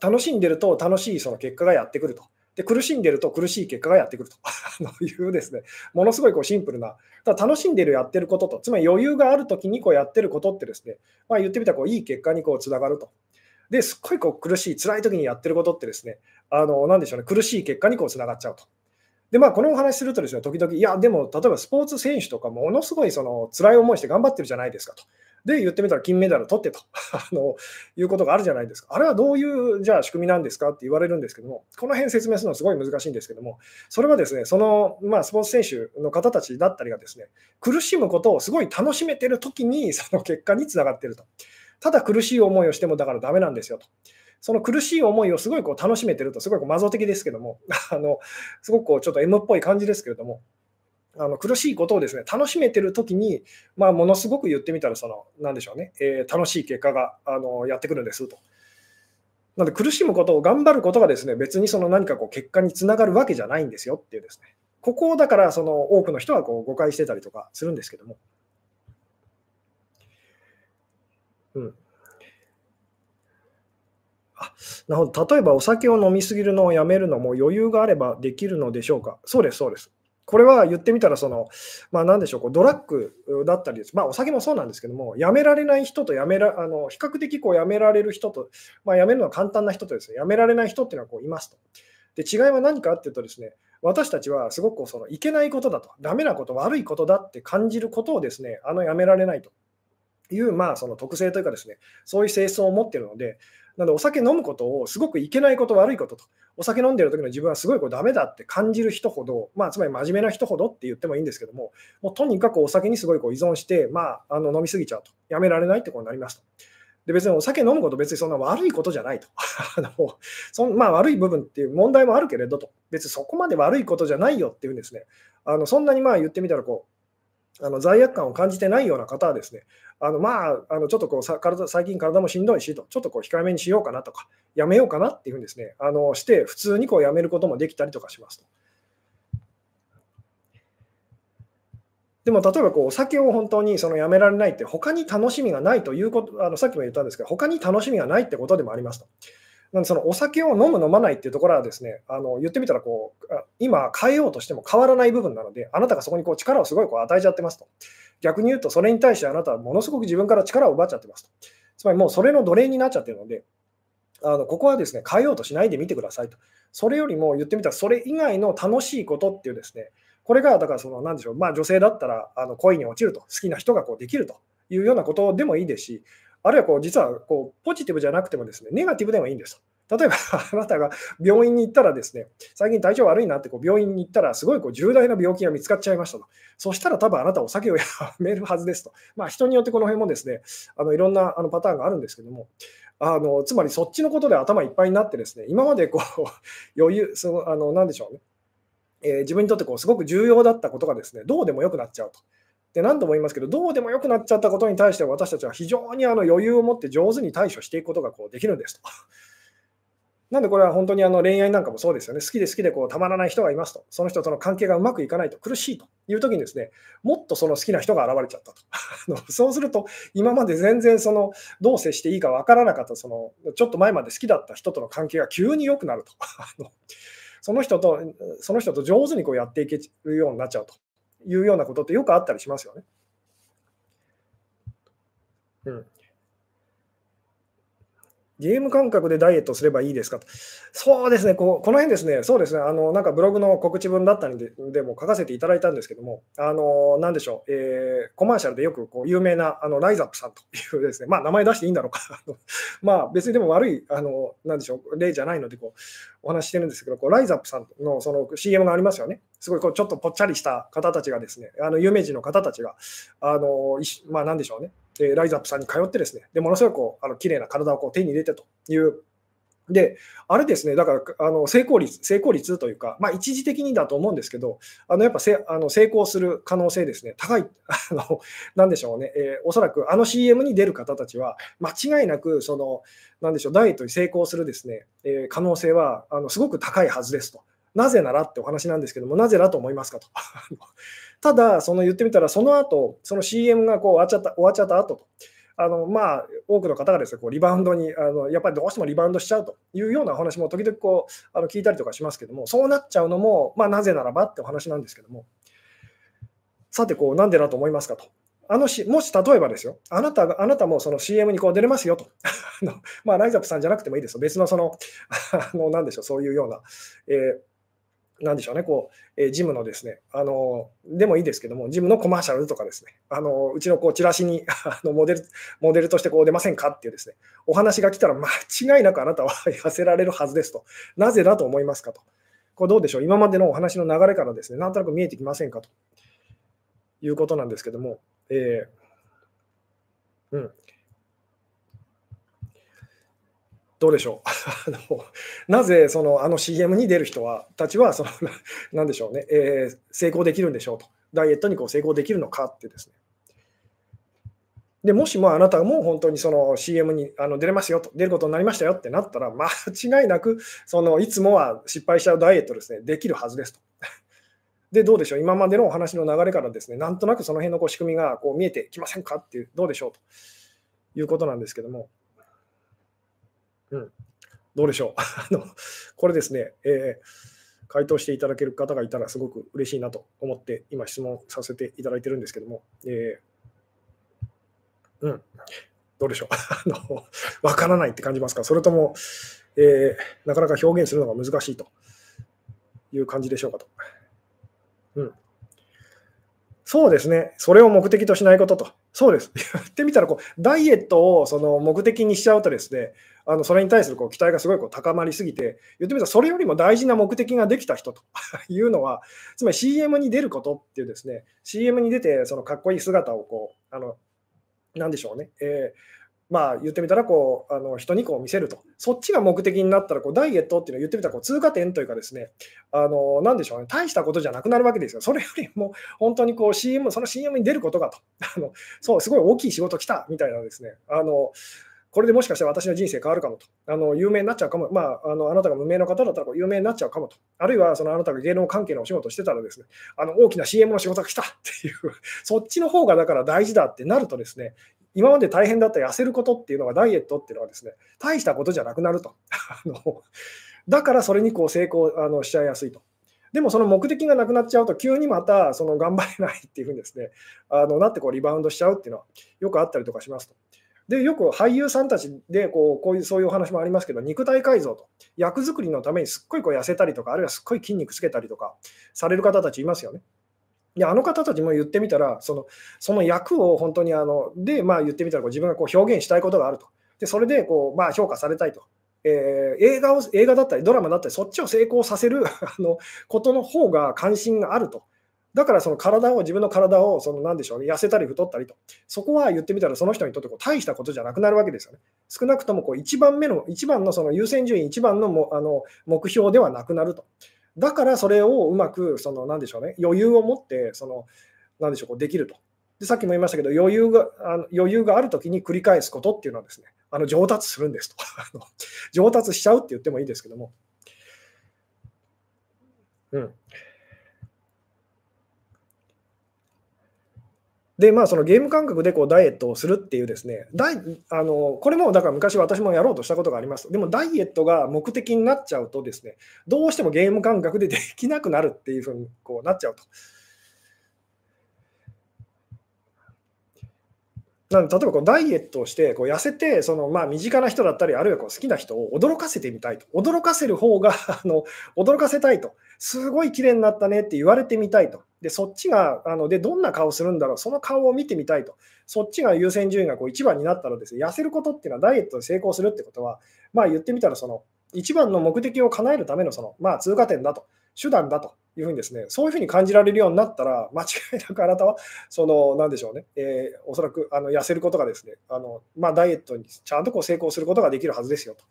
楽しんでると楽しいその結果がやってくると。で苦しんでると苦しい結果がやってくると いうですね、ものすごいこうシンプルな、ただ楽しんでるやってることと、つまり余裕があるときにこうやってることってですね、まあ、言ってみたらこういい結果にこうつながると。ですっごいこう苦しい、辛い時にやってることってですね、あのなんでしょうね、苦しい結果にこうつながっちゃうと。で、まあ、このお話するとですね、時々、いや、でも、例えばスポーツ選手とかものすごいその辛い思いして頑張ってるじゃないですかと。で、言ってみたら金メダル取ってと あのいうことがあるじゃないですか。あれはどういうじゃあ仕組みなんですか？って言われるんですけども、この辺説明するのはすごい難しいんですけども、それはですね、その、まあ、スポーツ選手の方たちだったりがですね、苦しむことをすごい楽しめてるときに、その結果につながってると。ただ苦しい思いをしてもだからダメなんですよと。その苦しい思いをすごいこう楽しめてると、すごいこうマゾ的ですけども、あのすごくこうちょっと M っぽい感じですけれども、あの苦しいことをですね楽しめてるときに、まあ、ものすごく言ってみたらその、なんでしょうね、えー、楽しい結果があのやってくるんですと。なので苦しむことを頑張ることがですね別にその何かこう結果につながるわけじゃないんですよっていうですねここをだからその多くの人はこう誤解してたりとかするんですけども。うん、あなるほど例えばお酒を飲みすぎるのをやめるのも余裕があればできるのでしょうか？そうです、そうです。これは言ってみたらその、まあ、なんでしょうこうドラッグだったりです、まあ、お酒もそうなんですけども、やめられない人とやめらあの比較的こうやめられる人と、まあ、やめるのは簡単な人とですね、やめられない人っていうのはこういますと。で違いは何かっていうとですね、私たちはすごくそのいけないことだと、ダメなこと、悪いことだって感じることをですね、あのやめられないという、まあ、その特性というかですね、そういう性質を持っているので、なのでお酒飲むことをすごくいけないこと、悪いことと、お酒飲んでる時の自分はすごいこうダメだって感じる人ほど、まあ、つまり真面目な人ほどって言ってもいいんですけども、もうとにかくお酒にすごいこう依存して、まあ、あの飲みすぎちゃうと、やめられないってことになりますと。で別にお酒飲むこと別にそんな悪いことじゃないと。あのそんまあ、悪い部分っていう問題もあるけれどと、別にそこまで悪いことじゃないよっていうんですね。あのそんなにまあ言ってみたらこうあの罪悪感を感じてないような方はですね、あのまあ、あのちょっとこうさ体最近体もしんどいしと、ちょっとこう控えめにしようかなとか、やめようかなっていうふうにですね、あのして、普通にこうやめることもできたりとかしますと。でも例えばこうお酒を本当にそのやめられないって、他に楽しみがないということ、あのさっきも言ったんですけど、他に楽しみがないってことでもありますと。なんでそのお酒を飲む、飲まないっていうところはですね、あの言ってみたらこう、今変えようとしても変わらない部分なので、あなたがそこにこう力をすごいこう与えちゃってますと。逆に言うと、それに対してあなたはものすごく自分から力を奪っちゃってますと。つまりもうそれの奴隷になっちゃってるので、あのここはですね変えようとしないでみてくださいと。それよりも言ってみたら、それ以外の楽しいことっていうですね、これがだからその、なんでしょう、まあ、女性だったらあの恋に落ちると、好きな人がこうできるというようなことでもいいですし、あるいはこう実はこうポジティブじゃなくてもですね、ネガティブでもいいんです。例えば あなたが病院に行ったらですね、最近体調悪いなってこう病院に行ったら、すごいこう重大な病気が見つかっちゃいましたと。そしたら多分あなたお酒をやめるはずですと。まあ、人によってこの辺もですね、あのいろんなあのパターンがあるんですけども、あのつまりそっちのことで頭いっぱいになってですね、今までこう 余裕、そのあの何でしょうね、えー、自分にとってこうすごく重要だったことがですね、どうでもよくなっちゃうと。で何度も言いますけど、どうでもよくなっちゃったことに対して私たちは非常にあの余裕を持って上手に対処していくことがこうできるんですと。なんでこれは本当にあの恋愛なんかもそうですよね。好きで好きでこうたまらない人がいますと。その人との関係がうまくいかないと苦しいという時にですね、もっとその好きな人が現れちゃったと。そうすると、今まで全然そのどう接していいかわからなかった、そのちょっと前まで好きだった人との関係が急に良くなると。その人と、その人と上手にこうやっていけるようになっちゃうというようなことってよくあったりしますよね。うん。ゲーム感覚でダイエットすればいいですか？と。そうですね、ここの辺ですね、そうですね、あのなんかブログの告知文だったりででも書かせていただいたんですけども、あのなんでしょう、えー、コマーシャルでよくこう有名なあのライザップさんというですね、まあ、名前出していいんだろうか、まあ別にでも悪い、あのなんでしょう、例じゃないのでこうお話してるんですけど、こうライザップさんのその CM がありますよね。すごいこうちょっとぽっちゃりした方たちがですね、あの有名人の方たちが、あのまあ、なんでしょうね、えライズアップさんに通ってですね、でものすごくこうあの綺麗な体をこう手に入れてという。で、あれですね、だからあの成功率、成功率というか、まあ、一時的にだと思うんですけど、あのやっぱせあの成功する可能性ですね、高い、あのなんでしょうね、えー、おそらくあの CM に出る方たちは、間違いなくその、なんでしょう、ダイエットに成功するですね、えー、可能性はあのすごく高いはずですと。なぜならってお話なんですけども、なぜだと思いますかと。ただ、その言ってみたら、その後、その CM がこう終わっちゃった終わっちゃった後と、あのまあ、多くの方がですねこうリバウンドにあの、やっぱりどうしてもリバウンドしちゃうというようなお話も時々こうあの聞いたりとかしますけども、そうなっちゃうのも、まあ、なぜならばってお話なんですけども、さて、こうなんでだと思いますかと。あのしもし例えばですよ、あなたがあなたもその CM にこう出れますよと。まあ、ライザップさんじゃなくてもいいですよ。別のその、あのなんでしょう、そういうような、えーなんでしょうね、こう、えー、ジムのですね、あの、でもいいですけども、ジムのコマーシャルとかですね、あの、うちのこう、チラシに あのモデル、モデルとしてこう出ませんかっていうですね、お話が来たら間違いなくあなたは痩せられるはずですと。なぜだと思いますかと。これどうでしょう今までのお話の流れからですね、なんとなく見えてきませんかということなんですけども、えー、うん。どうでしょう？あのなぜそのあの CM に出る人はたちはその、なんでしょうね、えー、成功できるんでしょうと、ダイエットにこう成功できるのかってですね。でもしもあなたも本当にその CM にあの出れますよと、出ることになりましたよってなったら、間違いなくそのいつもは失敗しちゃうダイエットですね、できるはずですと。で、どうでしょう、今までのお話の流れからですね、なんとなくその辺のこう仕組みがこう見えてきませんかっていう、どうでしょうということなんですけども、うん、どうでしょう。あのこれですね、えー、回答していただける方がいたらすごく嬉しいなと思って、今質問させていただいてるんですけども、えーうん、どうでしょう。あの、わからないって感じますか、それとも、えー、なかなか表現するのが難しいという感じでしょうかと。うん、そうですね、それを目的としないことと、そうです、言ってみたらこう、ダイエットをその目的にしちゃうとですね、あのそれに対するこう期待がすごいこう高まりすぎて、言ってみたらそれよりも大事な目的ができた人と いうのは、つまり CM に出ることっていうですね、CM に出てそのかっこいい姿をこうあのなんでしょうね、えー、まあ言ってみたらこうあの人にこう見せると、そっちが目的になったらこうダイエットっていうのを言ってみたらこう通過点というかですね、あのなんでしょうね、大したことじゃなくなるわけですよ。それよりも本当にこう CM、その CM に出ることがと、あのそうすごい大きい仕事来たみたいなですね、あのこれでもしかしたら私の人生変わるかもと、あの有名になっちゃうかも、まあ、あのあなたが無名の方だったら有名になっちゃうかもと、あるいはそのあなたが芸能関係のお仕事してたらですね、あの大きな CM の仕事が来たっていう、そっちの方がだから大事だってなるとですね、今まで大変だった痩せることっていうのがダイエットっていうのはですね、大したことじゃなくなると。あのだからそれにこう成功あのしちゃいやすいと。でもその目的がなくなっちゃうと、急にまたその頑張れないっていうふうにですね、あのなってこうリバウンドしちゃうっていうのはよくあったりとかしますと。で、よく俳優さんたちでこうこういうそういうお話もありますけど、肉体改造と、役作りのためにすっごいこう痩せたりとか、あるいはすっごい筋肉つけたりとかされる方たちいますよね。であの方たちも言ってみたら、そのその役を本当にあの、で、まあ、言ってみたらこう自分がこう表現したいことがあると。でそれでこう、まあ、評価されたいと。えー、映画を映画だったりドラマだったりそっちを成功させる あのことの方が関心があると。だからその体を自分の体をその何でしょう、ね、痩せたり太ったりと、そこは言ってみたらその人にとってこう大したことじゃなくなるわけですよね。少なくともこう1番目の、一番のその優先順位、一番のもあの目標ではなくなると。だからそれをうまく、その何でしょうね、余裕を持って、その何でしょう、こうできると。でさっきも言いましたけど、余裕があの余裕があるときに繰り返すことっていうのはですね、あの上達するんですと。上達しちゃうって言ってもいいですけども。うん。で、まあ、そのゲーム感覚でこうダイエットをするっていうですね、ダイあのこれもだから昔私もやろうとしたことがあります。でもダイエットが目的になっちゃうとですね、どうしてもゲーム感覚でできなくなるっていうふうにこうなっちゃうと。なので例えばこうダイエットをしてこう痩せてそのまあ身近な人だったりあるいはこう好きな人を驚かせてみたいと。驚かせる方が あの驚かせたいと。すごい綺麗になったねって言われてみたいと。でそっちがあのでどんな顔するんだろう。その顔を見てみたいと。そっちが優先順位がこう1番になったらですね痩せることっていうのはダイエットで成功するってことはまあ言ってみたらその一番の目的を叶えるためのそのまあ通過点だと。手段だというふうにですね、そういうふうに感じられるようになったら、間違いなくあなたは、その、なんでしょうね、えー、おそらくあの痩せることがですね、あのまあ、ダイエットにちゃんとこう成功することができるはずですよと。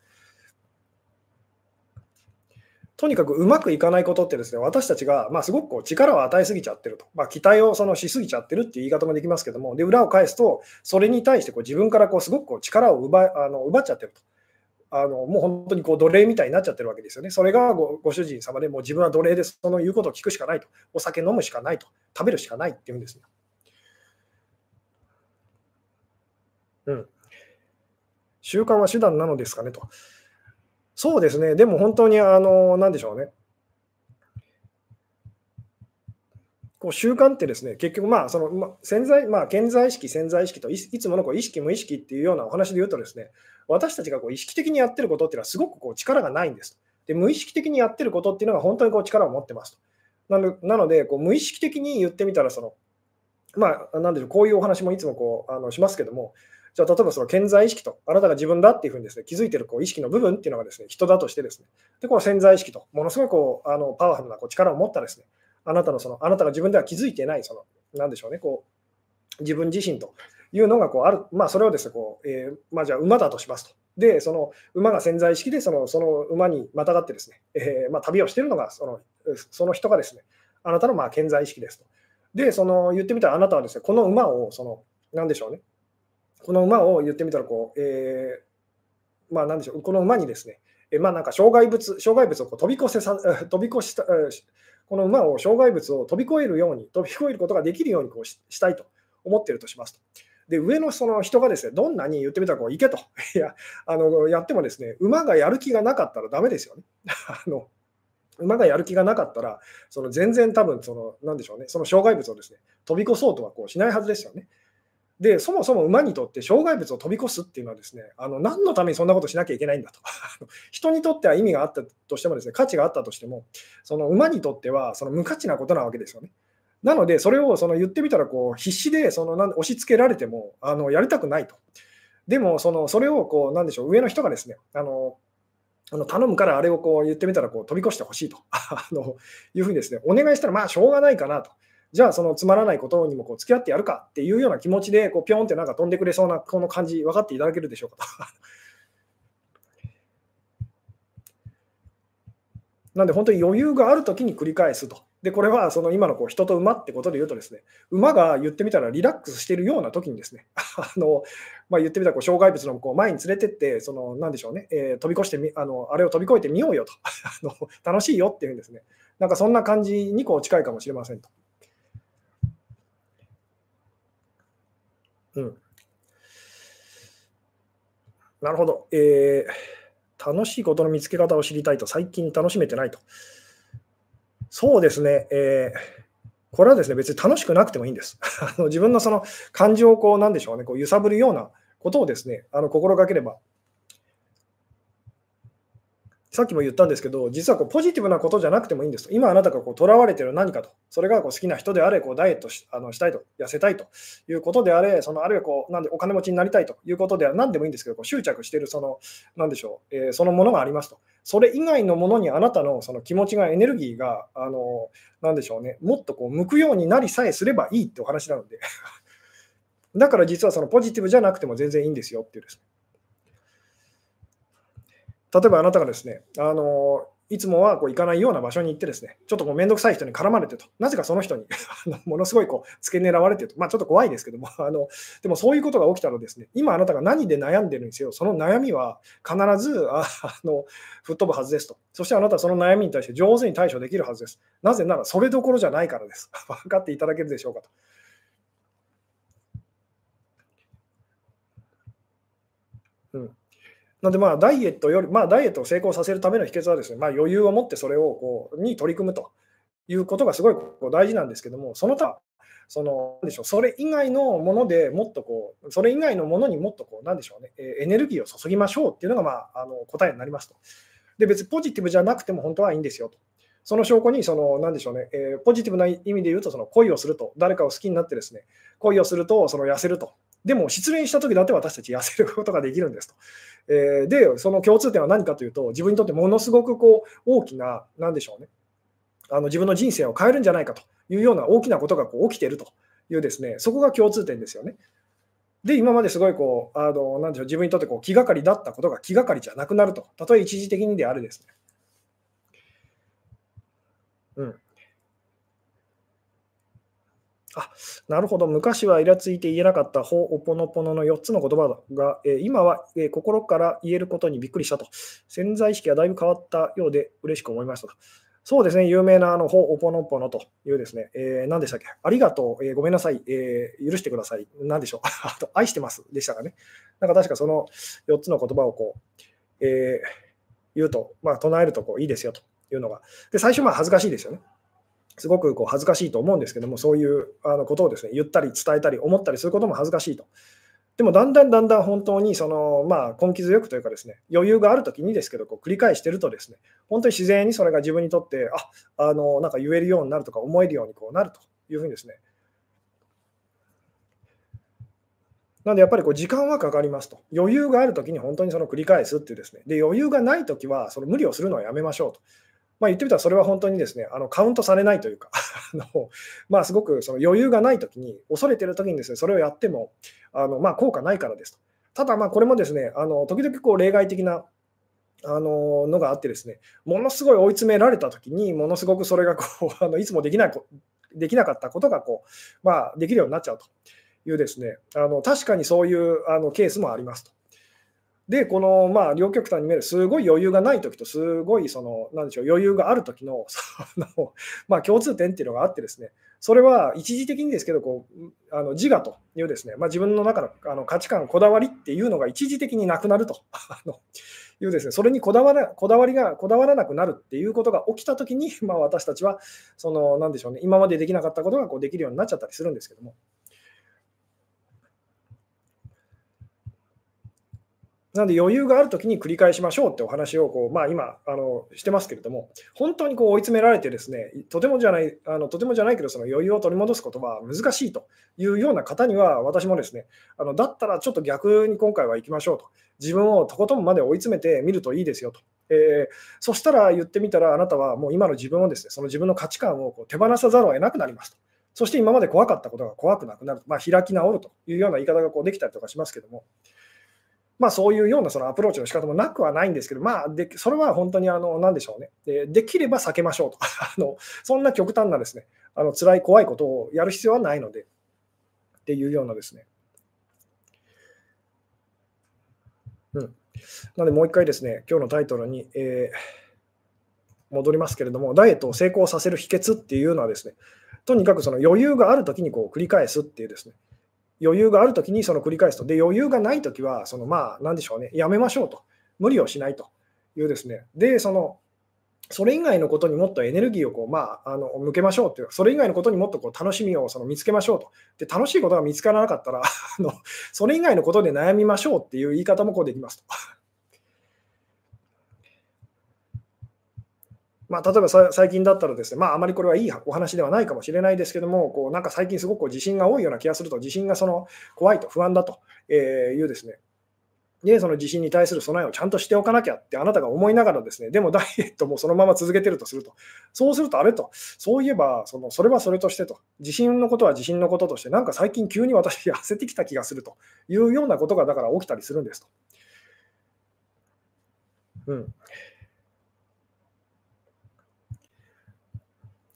とにかくうまくいかないことってですね、私たちが、まあ、すごくこう力を与えすぎちゃってると、まあ、期待をそのしすぎちゃってるっていう言い方もできますけども、で裏を返すと、それに対してこう自分からこうすごくこう力を奪あの奪っちゃってると。あのもう本当にこう奴隷みたいになっちゃってるわけですよね。それがごご主人様でもう自分は奴隷でその言うことを聞くしかないと。お酒飲むしかないと。食べるしかないっていうんですよ。うん。習慣は手段なのですかねと。そうですね。でも本当に、あの、なんでしょうね。こう習慣ってですね、結局、まあ、その、ま潜在、まあ、潜在意識、潜在意識といつものこう意識、無意識っていうようなお話で言うとですね、私たちがこう意識的にやってることっていうのはすごくこう力がないんです。で、無意識的にやってることっていうのが本当にこう力を持ってますと。なのなのでこう、無意識的に言ってみたら、その、まあ、なんでしょう、こういうお話もいつもこうあのしますけども、じゃあ例えばその潜在意識と、あなたが自分だっていうふうにです、ね、気づいてるこう意識の部分っていうのがですね、人だとしてですね、で、この潜在意識と、ものすごいこうあのパワフルなこう力を持ったですね、あなたのその、あなたが自分では気づいてない、その、なんでしょうね、こう、自分自身というのがこうある、まあ、それをですねこう、えー、まあ、じゃあ馬だとしますと。で、その馬が潜在意識でそのその馬にまたがってですね、えー、まあ、旅をしているのがそのその人がですね、あなたのまあ潜在意識ですと。で、その言ってみたらあなたはですね、この馬を、その、なんでしょうね、この馬を言ってみたらこう、えー、まあなんでしょう、この馬にですね、えまあなんか障害物、障害物をこう飛び越せさ、飛び越した、この馬を障害物を飛び越えるように、飛び越えることができるようにこうしたいと思っているとしますと。で、上のその人がですね、どんなに言ってみたらこう、行けと。いや、あの、やってもですね、馬がやる気がなかったらダメですよね。あの、馬がやる気がなかったら、その全然多分その、なんでしょうね、その障害物をですね、飛び越そうとはこうしないはずですよね。で、そもそも馬にとって障害物を飛び越すっていうのはですね、あの何のためにそんなことしなきゃいけないんだと。人にとっては意味があったとしてもですね、価値があったとしても、その馬にとってはその無価値なことなわけですよね。なので、それをその言ってみたらこう必死でその押し付けられてもあのやりたくないと。でも、そのそれをこうなんでしょう上の人がですねあのあの頼むからあれをこう言ってみたらこう飛び越してほしいと あのいうふうにですねお願いしたらまあしょうがないかなと。じゃあそのつまらないことにもこう付き合ってやるかっていうような気持ちでこうピョンってなんか飛んでくれそうなこの感じ分かっていただけるでしょうか。なんで本当に余裕があるときに繰り返すと。で、これはその今のこう人と馬ってことで言うとですね、馬が言ってみたらリラックスしているような時にですね、あのまあ、言ってみたらこう障害物のこう前に連れてって、そのなんでしょうね、えー、飛び越してみあの、あれを飛び越えてみようよと あの、楽しいよっていうんですね、なんかそんな感じにこう近いかもしれませんと。うん。なるほど。えー、楽しいことの見つけ方を知りたいと、最近楽しめてないと。そうですね。えーこれはですね、別に楽しくなくてもいいんです。あの自分のその感情をこう、なんでしょうね、こう揺さぶるようなことをですね、あの心がければさっきも言ったんですけど、実はこうポジティブなことじゃなくてもいいんです。今あなたがとらわれている何かと、それがこう好きな人であれ、こうダイエットしあのしたいと、痩せたいということであれ、そのあるいはこうなんでお金持ちになりたいということでは何でもいいんですけど、こう執着しているその、なんでしょう、えー、そのものがありますと。それ以外のものにあなたのその気持ちが、エネルギーが、あのなんでしょうね、もっとこう向くようになりさえすればいいってお話なので。だから実はそのポジティブじゃなくても全然いいんですよっていうですね。例えばあなたがですね、あのいつもはこう行かないような場所に行ってですね、ちょっとこうめんどくさい人に絡まれてと、なぜかその人に ものすごいこう付け狙われてと、まあ、ちょっと怖いですけども あの、でもそういうことが起きたらですね、今あなたが何で悩んでるんですよ、その悩みは必ず あの吹っ飛ぶはずですと。そしてあなたはその悩みに対して上手に対処できるはずです。なぜならそれどころじゃないからです。分かっていただけるでしょうかと。うんなんでまあダイエットより、まあ、ダイエットを成功させるための秘訣はですね、まあ、余裕を持ってそれをこうに取り組むということがすごいこう大事なんですけども、その他、そのでしょうそれ以外のものでもっとこう、それ以外のものにもっとこう、なんでしょうね、エネルギーを注ぎましょうっていうのが、まあ、あの答えになりますと。で、別にポジティブじゃなくても本当はいいんですよと。その証拠に、その、なんでしょうね、えー、ポジティブな意味で言うと、その恋をすると、誰かを好きになってですね、恋をすると、その痩せると。でも、失恋した時だって私たち痩せることができるんですと。えー、で、その共通点は何かというと、自分にとってものすごくこう大きな、なんでしょうね、あの自分の人生を変えるんじゃないかというような大きなことがこう起きているというですね、そこが共通点ですよね。で、今まですごいこう、あのなんでしょう自分にとってこう気がかりだったことが気がかりじゃなくなると、たとえ一時的にであれですね。うん。あなるほど、昔はイラついて言えなかったほおぽのぽのの4つの言葉が、えー、今は、えー、心から言えることにびっくりしたと。潜在意識がだいぶ変わったようで嬉しく思いましたと。そうですね、有名なあのほおぽのぽのというですね、えー、何でしたっけ、ありがとう、えー、ごめんなさい、えー、許してください、何でしょう、あと愛してますでしたかね。なんか確かその4つの言葉をこう、えー言うと、まあ、唱えるとこういいですよというのが。で、最初、まあ恥ずかしいですよね。すごくこう恥ずかしいと思うんですけども、そういうあのことをですね言ったり伝えたり思ったりすることも恥ずかしいと。でもだんだんだんだん本当にその、まあ、根気強くというかですね、余裕があるときにですけど、こう繰り返してるとですね、本当に自然にそれが自分にとって、あ、あの、なんか言えるようになるとか思えるようにこうなるというふうにですね。なのでやっぱりこう時間はかかりますと。余裕があるときに本当にその繰り返すっていうですね。で、余裕がないときはその無理をするのはやめましょうと。まあ、言ってみたらそれは本当にですねあのカウントされないというか あの、まあ、すごくその余裕がないときに、恐れてるときにですねそれをやってもあの、まあ、効果ないからですと。ただ、まあこれもですねあの時々こう例外的なあののがあってですね、ものすごい追い詰められたときに、ものすごくそれがこうあのいつもできないできなかったことがこう、まあ、できるようになっちゃうというですね、あの確かにそういうあのケースもありますと。で、この、まあ、両極端に見える、すごい余裕がないときと、すごい、その、なんでしょう、余裕があるときの、その、まあ、共通点っていうのがあってですね、それは一時的にですけど、こう、あの自我というですね、まあ、自分の中のあの価値観、こだわりっていうのが一時的になくなると。あのいうですね、それにこだわらこだわりがこだわらなくなるっていうことが起きたときに、まあ、私たちは、その、なんでしょうね、今までできなかったことがこうできるようになっちゃったりするんですけども、なので余裕があるときに繰り返しましょうってお話をこう、まあ、今あのしてますけれども、本当にこう追い詰められてですね、とてもじゃないあのとてもじゃないけど、その余裕を取り戻すことは難しいというような方には、私もですね、あのだったらちょっと逆に今回は行きましょうと、自分をとことんまで追い詰めてみるといいですよと。えー、そしたら言ってみたら、あなたはもう今の自分をですね、その自分の価値観をこう手放さざるを得なくなりますと。そして今まで怖かったことが怖くなくなる、まあ、開き直るというような言い方がこうできたりとかしますけども、まあ、そういうようなそのアプローチの仕方もなくはないんですけど、まあ、でそれは本当にあの何でしょうね。で、できれば避けましょうと あの、そんな極端なですね、あの辛い、怖いことをやる必要はないので、っていうようなですね。うん、なので、もう一回ですね、今日のタイトルに、えー、戻りますけれども、ダイエットを成功させる秘訣っていうのはですね、とにかくその余裕があるときにこう繰り返すっていうですね、余裕があるときにその繰り返すと。で、余裕がないときは、そのまあ、なんでしょうね、やめましょうと。無理をしないというですね。で、その、それ以外のことにもっとエネルギーをこう、まあ、あの向けましょうという、それ以外のことにもっとこう楽しみをその見つけましょうと。で、楽しいことが見つからなかったらあの、それ以外のことで悩みましょうっていう言い方もこうできますと。まあ、例えば最近だったらですね、まあ、あまりこれはいいお話ではないかもしれないですけども、こうなんか最近すごく地震が多いような気がすると、地震がその怖いと不安だというですね、で、その地震に対する備えをちゃんとしておかなきゃってあなたが思いながらですね、でもダイエットもそのまま続けてるとすると、そうするとあれと、そういえばそのそれはそれとしてと、地震のことは地震のこととして、なんか最近急に私痩せてきた気がするというようなことがだから起きたりするんですと。うん。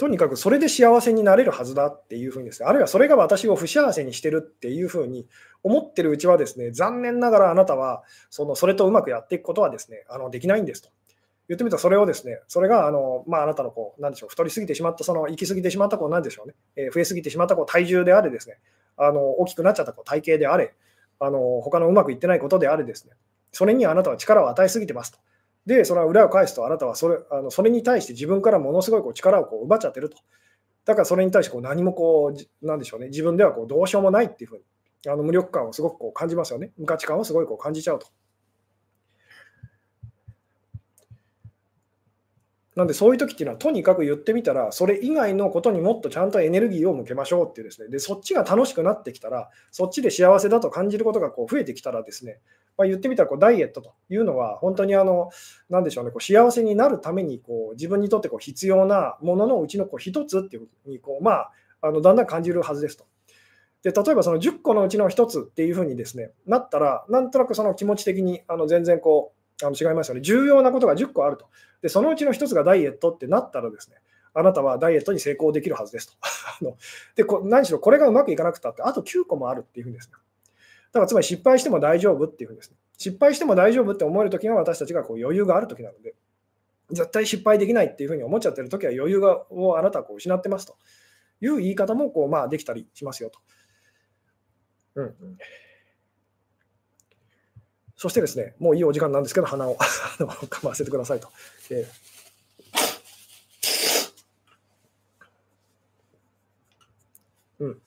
とにかくそれで幸せになれるはずだっていうふうにですね、あるいはそれが私を不幸せにしてるっていうふうに思ってるうちはですね、残念ながらあなたはそのそれとうまくやっていくことはですね、あのできないんですと。言ってみたらそれをですね、それがあの、まあ、なたのこう、なんでしょう、太りすぎてしまった、その行き過ぎてしまったこう、なんでしょうね、えー、増えすぎてしまったこう体重であれですね、あの大きくなっちゃったこう体型であれ、あの他のうまくいってないことであれですね、それにあなたは力を与えすぎてますと。で、その裏を返すと、あなたはそれあのそれに対して自分からものすごいこう力をこう奪っちゃってると。だからそれに対してこう何もこう、なんでしょうね、自分ではこうどうしようもないっていうふうに、あの無力感をすごくこう感じますよね。無価値観をすごいこう感じちゃうと。なんでそういう時っていうのはとにかく言ってみたら、それ以外のことにもっとちゃんとエネルギーを向けましょうっていうですね、でそっちが楽しくなってきたら、そっちで幸せだと感じることがこう増えてきたらですね、まあ、言ってみたらこうダイエットというのは、本当にあの、なでしょうね、こう幸せになるためにこう自分にとってこう必要なもののうちのこう一つっていうふうにこう、まあ、あのだんだん感じるはずですと。で例えばその10個のうちの1つっていうふうにですねなったら、なんとなくその気持ち的にあの全然こうあの違いますよね、重要なことが10個あると。で、そのうちの1つがダイエットってなったらですね、あなたはダイエットに成功できるはずですと。あのでこ何しろこれがうまくいかなくたって、あと9個もあるっていうふうにですね。だからつまり失敗しても大丈夫っていうふうにですね。失敗しても大丈夫って思えるときが私たちがこう余裕があるときなので、絶対失敗できないっていうふうに思っちゃってるときは余裕がをあなたはこう失ってますという言い方もこう、まあ、できたりしますよと。うん、そしてですね、もういいお時間なんですけど、鼻を かませてくださいと。えーうん。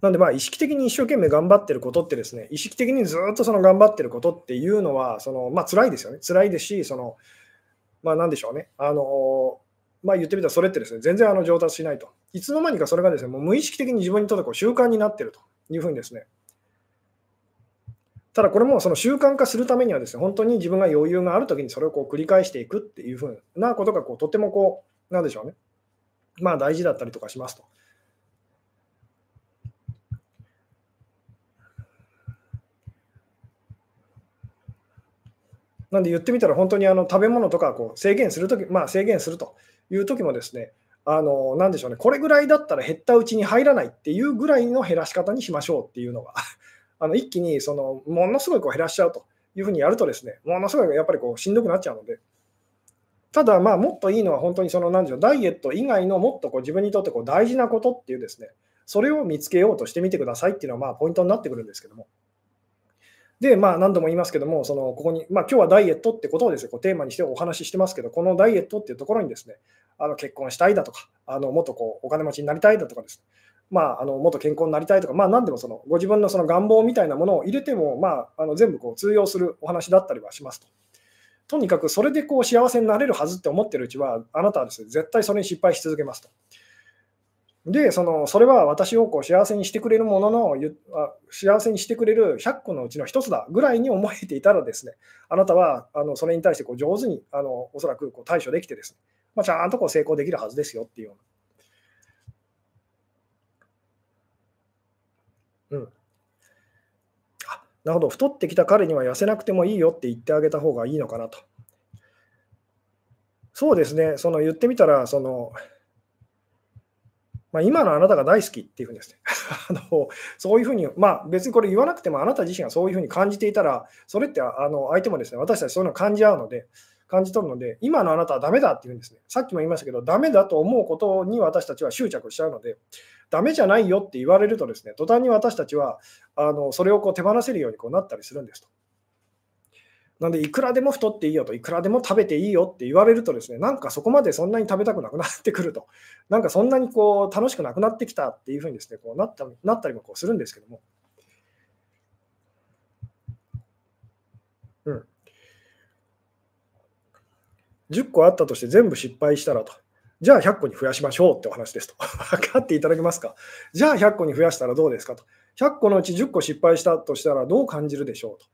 なんでまあ意識的に一生懸命頑張ってることってですね、意識的にずっとその頑張ってることっていうのは、そのまあ辛いですよね。辛いですし、そのまあなんでしょうね。あのまあ言ってみたらそれってですね、全然あの上達しないと。いつの間にかそれがですね、もう無意識的に自分にとってこう習慣になっているというふうにですね、ただこれもその習慣化するためにはですね、本当に自分が余裕があるときにそれをこう繰り返していくっていうふうなことがこうとてもこう、なんでしょうね、まあ大事だったりとかしますと。なんで言ってみたら、本当にあの食べ物とかこう制限するとき、まあ、制限するというときもですね、あのなんでしょうね、これぐらいだったら減ったうちに入らないっていうぐらいの減らし方にしましょうっていうのが、あの一気にそのものすごいこう減らしちゃうというふうにやるとですね、ものすごいやっぱりこうしんどくなっちゃうので、ただ、ま、もっといいのは本当にその、なんでしょう、ダイエット以外のもっとこう自分にとってこう大事なことっていうですね、それを見つけようとしてみてくださいっていうのは、まあ、ポイントになってくるんですけども。で、まあ、何度も言いますけども、そのここに、まあ、今日はダイエットってことをですね、こうテーマにしてお話ししてますけど、このダイエットっていうところにですね、あの結婚したいだとか、あのもっとこうお金持ちになりたいだとかですね、まあ、あのもっと健康になりたいとか、まあ、何でもそのご自分のその願望みたいなものを入れても、まあ、あの全部こう通用するお話だったりはしますと。とにかくそれでこう幸せになれるはずって思ってるうちは、あなたはですね、絶対それに失敗し続けますと。で、そのそれは私をこう幸せにしてくれるものの、幸せにしてくれる100個のうちの1つだぐらいに思えていたらですね、あなたはあのそれに対してこう上手にあのおそらくこう対処できてですね、まあ、ちゃんとこう成功できるはずですよっていうな。うん。あなるほど、太ってきた彼には痩せなくてもいいよって言ってあげた方がいいのかなと。そうですね、その言ってみたら、その、まあ、今のあなたが大好きっていうふうにですね あの、そういうふうに、まあ、別にこれ言わなくてもあなた自身がそういうふうに感じていたら、それってあの相手もですね、私たちそういうのを感じ合うので、感じ取るので、今のあなたはダメだっていうんですね。さっきも言いましたけど、ダメだと思うことに私たちは執着しちゃうので、ダメじゃないよって言われるとですね、途端に私たちはあのそれをこう手放せるようにこうなったりするんですと。なんで、いくらでも太っていいよと、いくらでも食べていいよって言われるとですね、なんかそこまでそんなに食べたくなくなってくると、なんかそんなにこう楽しくなくなってきたっていうふうにですね、こうなったなったりもこうするんですけども。うん。10個あったとして全部失敗したらと。じゃあ100個に増やしましょうってお話ですと。分かっていただけますか？じゃあ100個に増やしたらどうですかと。100個のうち10個失敗したとしたらどう感じるでしょうと。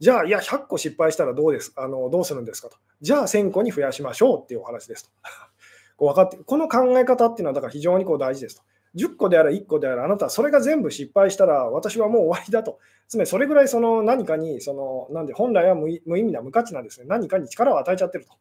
じゃあ、いや、100個失敗したらどうですあのどうするんですかと。じゃあ、1000個に増やしましょうっていうお話ですと。こう分かってこの考え方っていうのはだから非常にこう大事ですと。10個であれ1個であれ、あなたそれが全部失敗したら私はもう終わりだと。つまりそれぐらいその何かにそのなんで本来は無意味な無価値なんですね何かに力を与えちゃってると。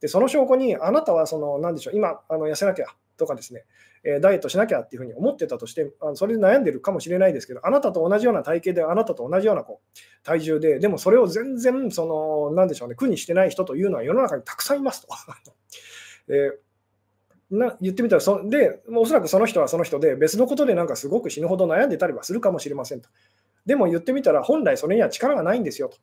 でその証拠にあなたはその何でしょう今あの痩せなきゃとかですねえダイエットしなきゃっていうふうに思ってたとして、あのそれで悩んでるかもしれないですけど、あなたと同じような体型で、あなたと同じようなこう体重で、でもそれを全然、その、なんでしょうね、苦にしてない人というのは世の中にたくさんいますと。えー、な言ってみたらそ、で、おそらくその人はその人で、別のことでなんかすごく死ぬほど悩んでたりはするかもしれませんと。でも言ってみたら、本来それには力がないんですよと。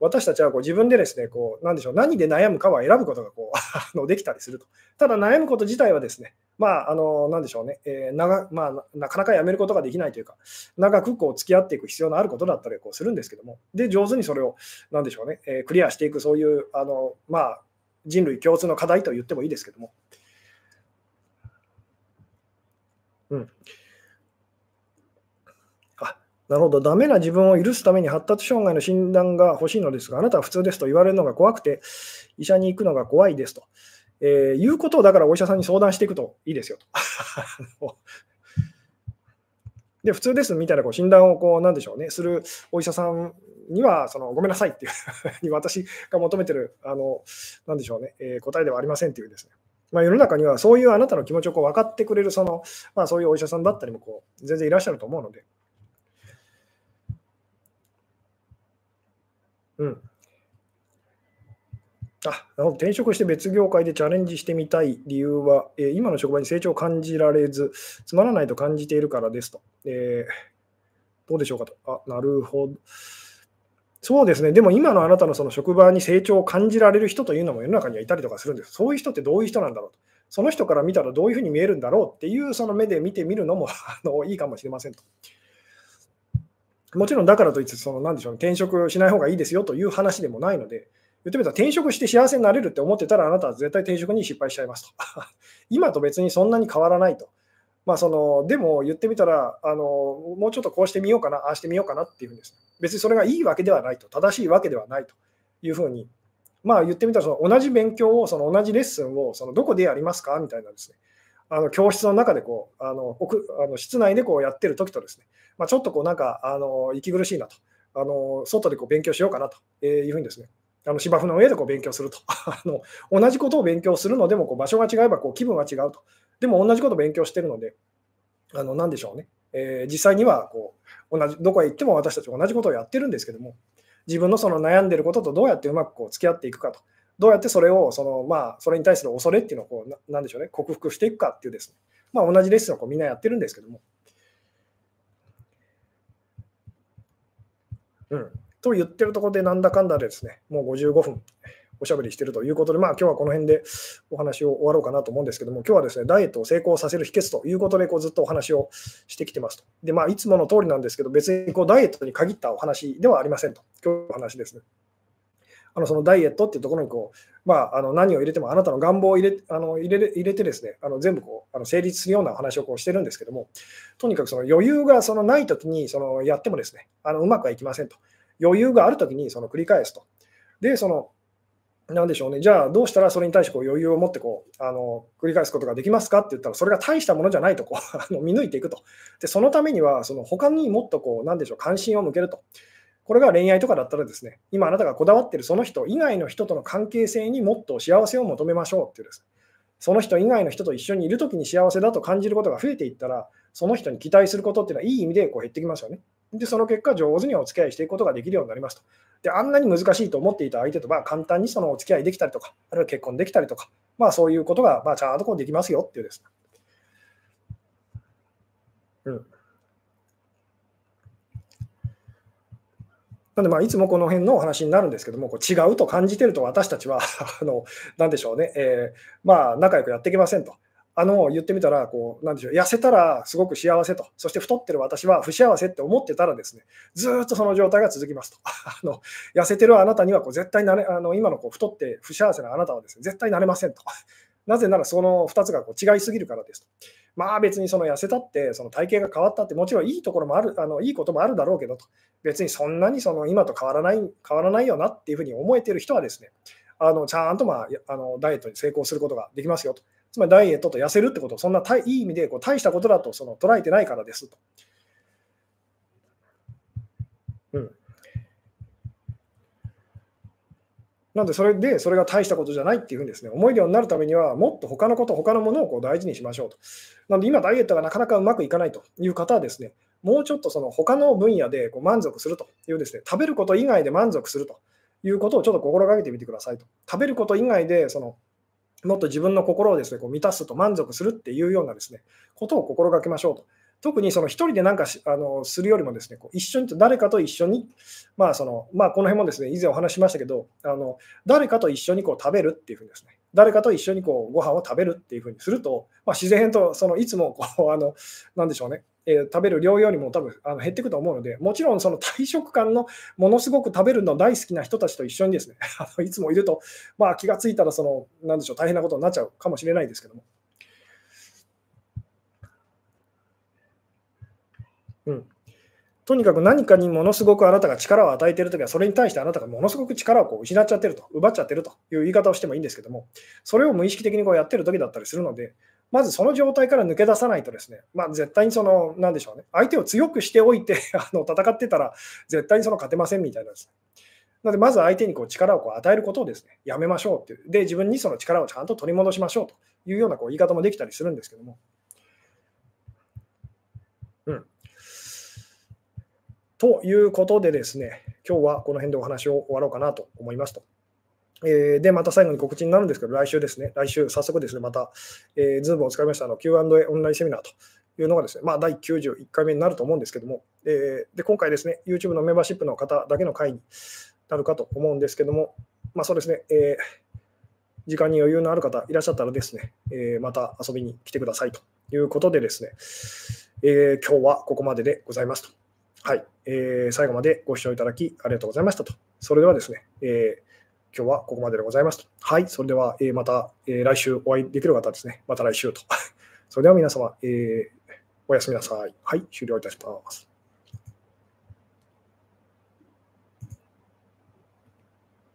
私たちはこう自分でですね、こう、なんでしょう、何で悩むかは選ぶことがこう あのできたりすると。ただ悩むこと自体はですね、まあ、あの、なんでしょうね、えー、長まあ、なかなかやめることができないというか、長くこう付き合っていく必要のあることだったりこうするんですけども、で、上手にそれを、なんでしょうね、えー、クリアしていく、そういう、あの、まあ、人類共通の課題と言ってもいいですけども。うん。なるほど。ダメな自分を許すために発達障害の診断が欲しいのですが、あなたは普通ですと言われるのが怖くて、医者に行くのが怖いですと。えー、いうことをだからお医者さんに相談していくといいですよと。で、普通ですみたいなこう診断をこう、なんでしょうね、するお医者さんには、そのごめんなさいっていうに私が求めてる、あの、なんでしょうね、えー、答えではありませんっていうですね。まあ、世の中にはそういうあなたの気持ちをこう分かってくれるその、まあ、そういうお医者さんだったりもこう全然いらっしゃると思うので。うん。あなるほど転職して別業界でチャレンジしてみたい理由は、えー、今の職場に成長を感じられず、つまらないと感じているからですと。えー、どうでしょうかと。あ、なるほど。そうですね。でも今のあなたのその職場に成長を感じられる人というのも世の中にはいたりとかするんです。そういう人ってどういう人なんだろうと。その人から見たらどういうふうに見えるんだろうっていうその目で見てみるのも あのいいかもしれませんと。もちろんだからといって、その何でしょう、ね、転職しない方がいいですよという話でもないので、言ってみたら転職して幸せになれるって思ってたらあなたは絶対転職に失敗しちゃいますと。今と別にそんなに変わらないと。まあ、そのでも言ってみたらあの、もうちょっとこうしてみようかな、ああしてみようかなっていうんです。ね別にそれがいいわけではないと、正しいわけではないというふうに、まあ、言ってみたらその同じ勉強を、その同じレッスンをそのどこでやりますかみたいなですね、あの教室の中でこうあのあの室内でこうやってる時とですね、まあ、ちょっとこうなんかあの息苦しいなと、あの外でこう勉強しようかなというふうにですね、あの芝生の上でこう勉強すると あの、同じことを勉強するのでもこう場所が違えばこう気分は違うと。でも同じことを勉強してるので、あの何でしょうね、えー、実際にはこう同じどこへ行っても私たち同じことをやってるんですけども、自分のその悩んでることとどうやってうまくこう付き合っていくかと、どうやってそれをその、まあ、それに対する恐れっていうのをこうなんでしょうね、克服していくかっていうですね、まあ、同じレッスンをこうみんなやってるんですけども。うん、と言ってるところでなんだかんだでですね、もう55分おしゃべりしてるということで、まあ今日はこの辺でお話を終わろうかなと思うんですけども、今日はですね、ダイエットを成功させる秘訣ということでこうずっとお話をしてきてますと。で、まあいつもの通りなんですけど、別にこうダイエットに限ったお話ではありませんと。今日の話ですね。あのそのダイエットっていうところにこう、まあ、あの何を入れてもあなたの願望を入れあの入れ入れてですねあの全部こうあの成立するようなお話をこうしてるんですけどもとにかくその余裕がそのないときにそのやってもですねあのうまくはいきませんと余裕があるときにその繰り返すとでそのなんでしょうね、じゃあどうしたらそれに対してこう余裕を持ってこうあの繰り返すことができますかって言ったら、それが大したものじゃないとこう見抜いていくと。で、そのためには、その他にもっとこう、なんでしょう、関心を向けると。これが恋愛とかだったらですね、今あなたがこだわっているその人以外の人との関係性にもっと幸せを求めましょうっていうです、その人以外の人と一緒にいるときに幸せだと感じることが増えていったら、その人に期待することっていうのはいい意味でこう減ってきますよね。で、その結果、上手にお付き合いしていくことができるようになりますと。で、あんなに難しいと思っていた相手と、まあ、簡単にそのお付き合いできたりとか、あるいは結婚できたりとか、まあ、そういうことが、まあ、ちゃんとこうできますよっていうですね。うん。なんでまあいつもこの辺のお話になるんですけども、こう違うと感じてると私たちは あの、なんでしょうね、えー、まあ仲良くやっていけませんと。あの言ってみたらこう、なんでしょう、痩せたらすごく幸せと、そして太ってる私は不幸せって思ってたら、ですねずっとその状態が続きますと。あの痩せてるあなたにはこう絶対なれあの今のこう太って不幸せなあなたはですね絶対なれませんと。なぜならその2つがこう違いすぎるからですと。まあ別にその痩せたって、その体型が変わったって、もちろんいいところもある、あのいいこともあるだろうけどと、別にそんなにその今と変わらない変わらないよなっていうふうに思えてる人はですね、あのちゃんと、まあ、あのダイエットに成功することができますよと。つまりダイエットと痩せるってことそんないい意味でこう大したことだとその捉えてないからですと。うん。なんで、それで、それが大したことじゃないっていうふうにですね、思えるようになるためには、もっと他のこと、他のものをこう大事にしましょうと。なので、今、ダイエットがなかなかうまくいかないという方はですね、もうちょっとその他の分野でこう満足するというですね、食べること以外で満足するということをちょっと心がけてみてくださいと。食べること以外で、そのもっと自分の心をですねこう満たすと満足するっていうようなですねことを心がけましょうと。特にその1人で何かあのするよりもですねこう一緒に誰かと一緒に、まあそのまあ、この辺もですね以前お話ししましたけどあの誰かと一緒にこう食べるっていうふうにですね誰かと一緒にこうご飯を食べるっていうふうにすると、まあ、自然とそのいつもこう あのなんでしょうねえー、食べる量よりも多分あの減っていくと思うので、もちろんその大食感のものすごく食べるの大好きな人たちと一緒にですね、あのいつもいると、まあ、気がついたらその、なんでしょう、大変なことになっちゃうかもしれないですけども。うん、とにかく何かにものすごくあなたが力を与えているときは、それに対してあなたがものすごく力をこう失っちゃってると、奪っちゃってるという言い方をしてもいいんですけども、それを無意識的にこうやってるときだったりするので、まずその状態から抜け出さないとですね、まあ、絶対にその、なんでしょうね、相手を強くしておいて あの戦ってたら、絶対にその勝てませんみたいなです、ね。なので、まず相手にこう力をこう与えることをですね、やめましょうっていう。で、自分にその力をちゃんと取り戻しましょうというようなこう言い方もできたりするんですけども。うん。ということでですね、今日はこの辺でお話を終わろうかなと思いますと。えー、で、また最後に告知になるんですけど、来週ですね、来週、早速ですね、また、えー、Zoom を使いましたの Q&A オンラインセミナーというのがですね、まあ、第91回目になると思うんですけども、えー、で今回ですね、YouTube のメンバーシップの方だけの会になるかと思うんですけども、まあ、そうですね、えー、時間に余裕のある方いらっしゃったらですね、え、また遊びに来てくださいということでですね、えー、今日はここまででございますと。はい、えー、最後までご視聴いただきありがとうございましたと。それではですね、えー今日はここまででございますと。はい、それでは、えまた、え来週お会いできる方ですね、また来週と。それでは皆様、えー、おやすみなさい。はい、終了いたします。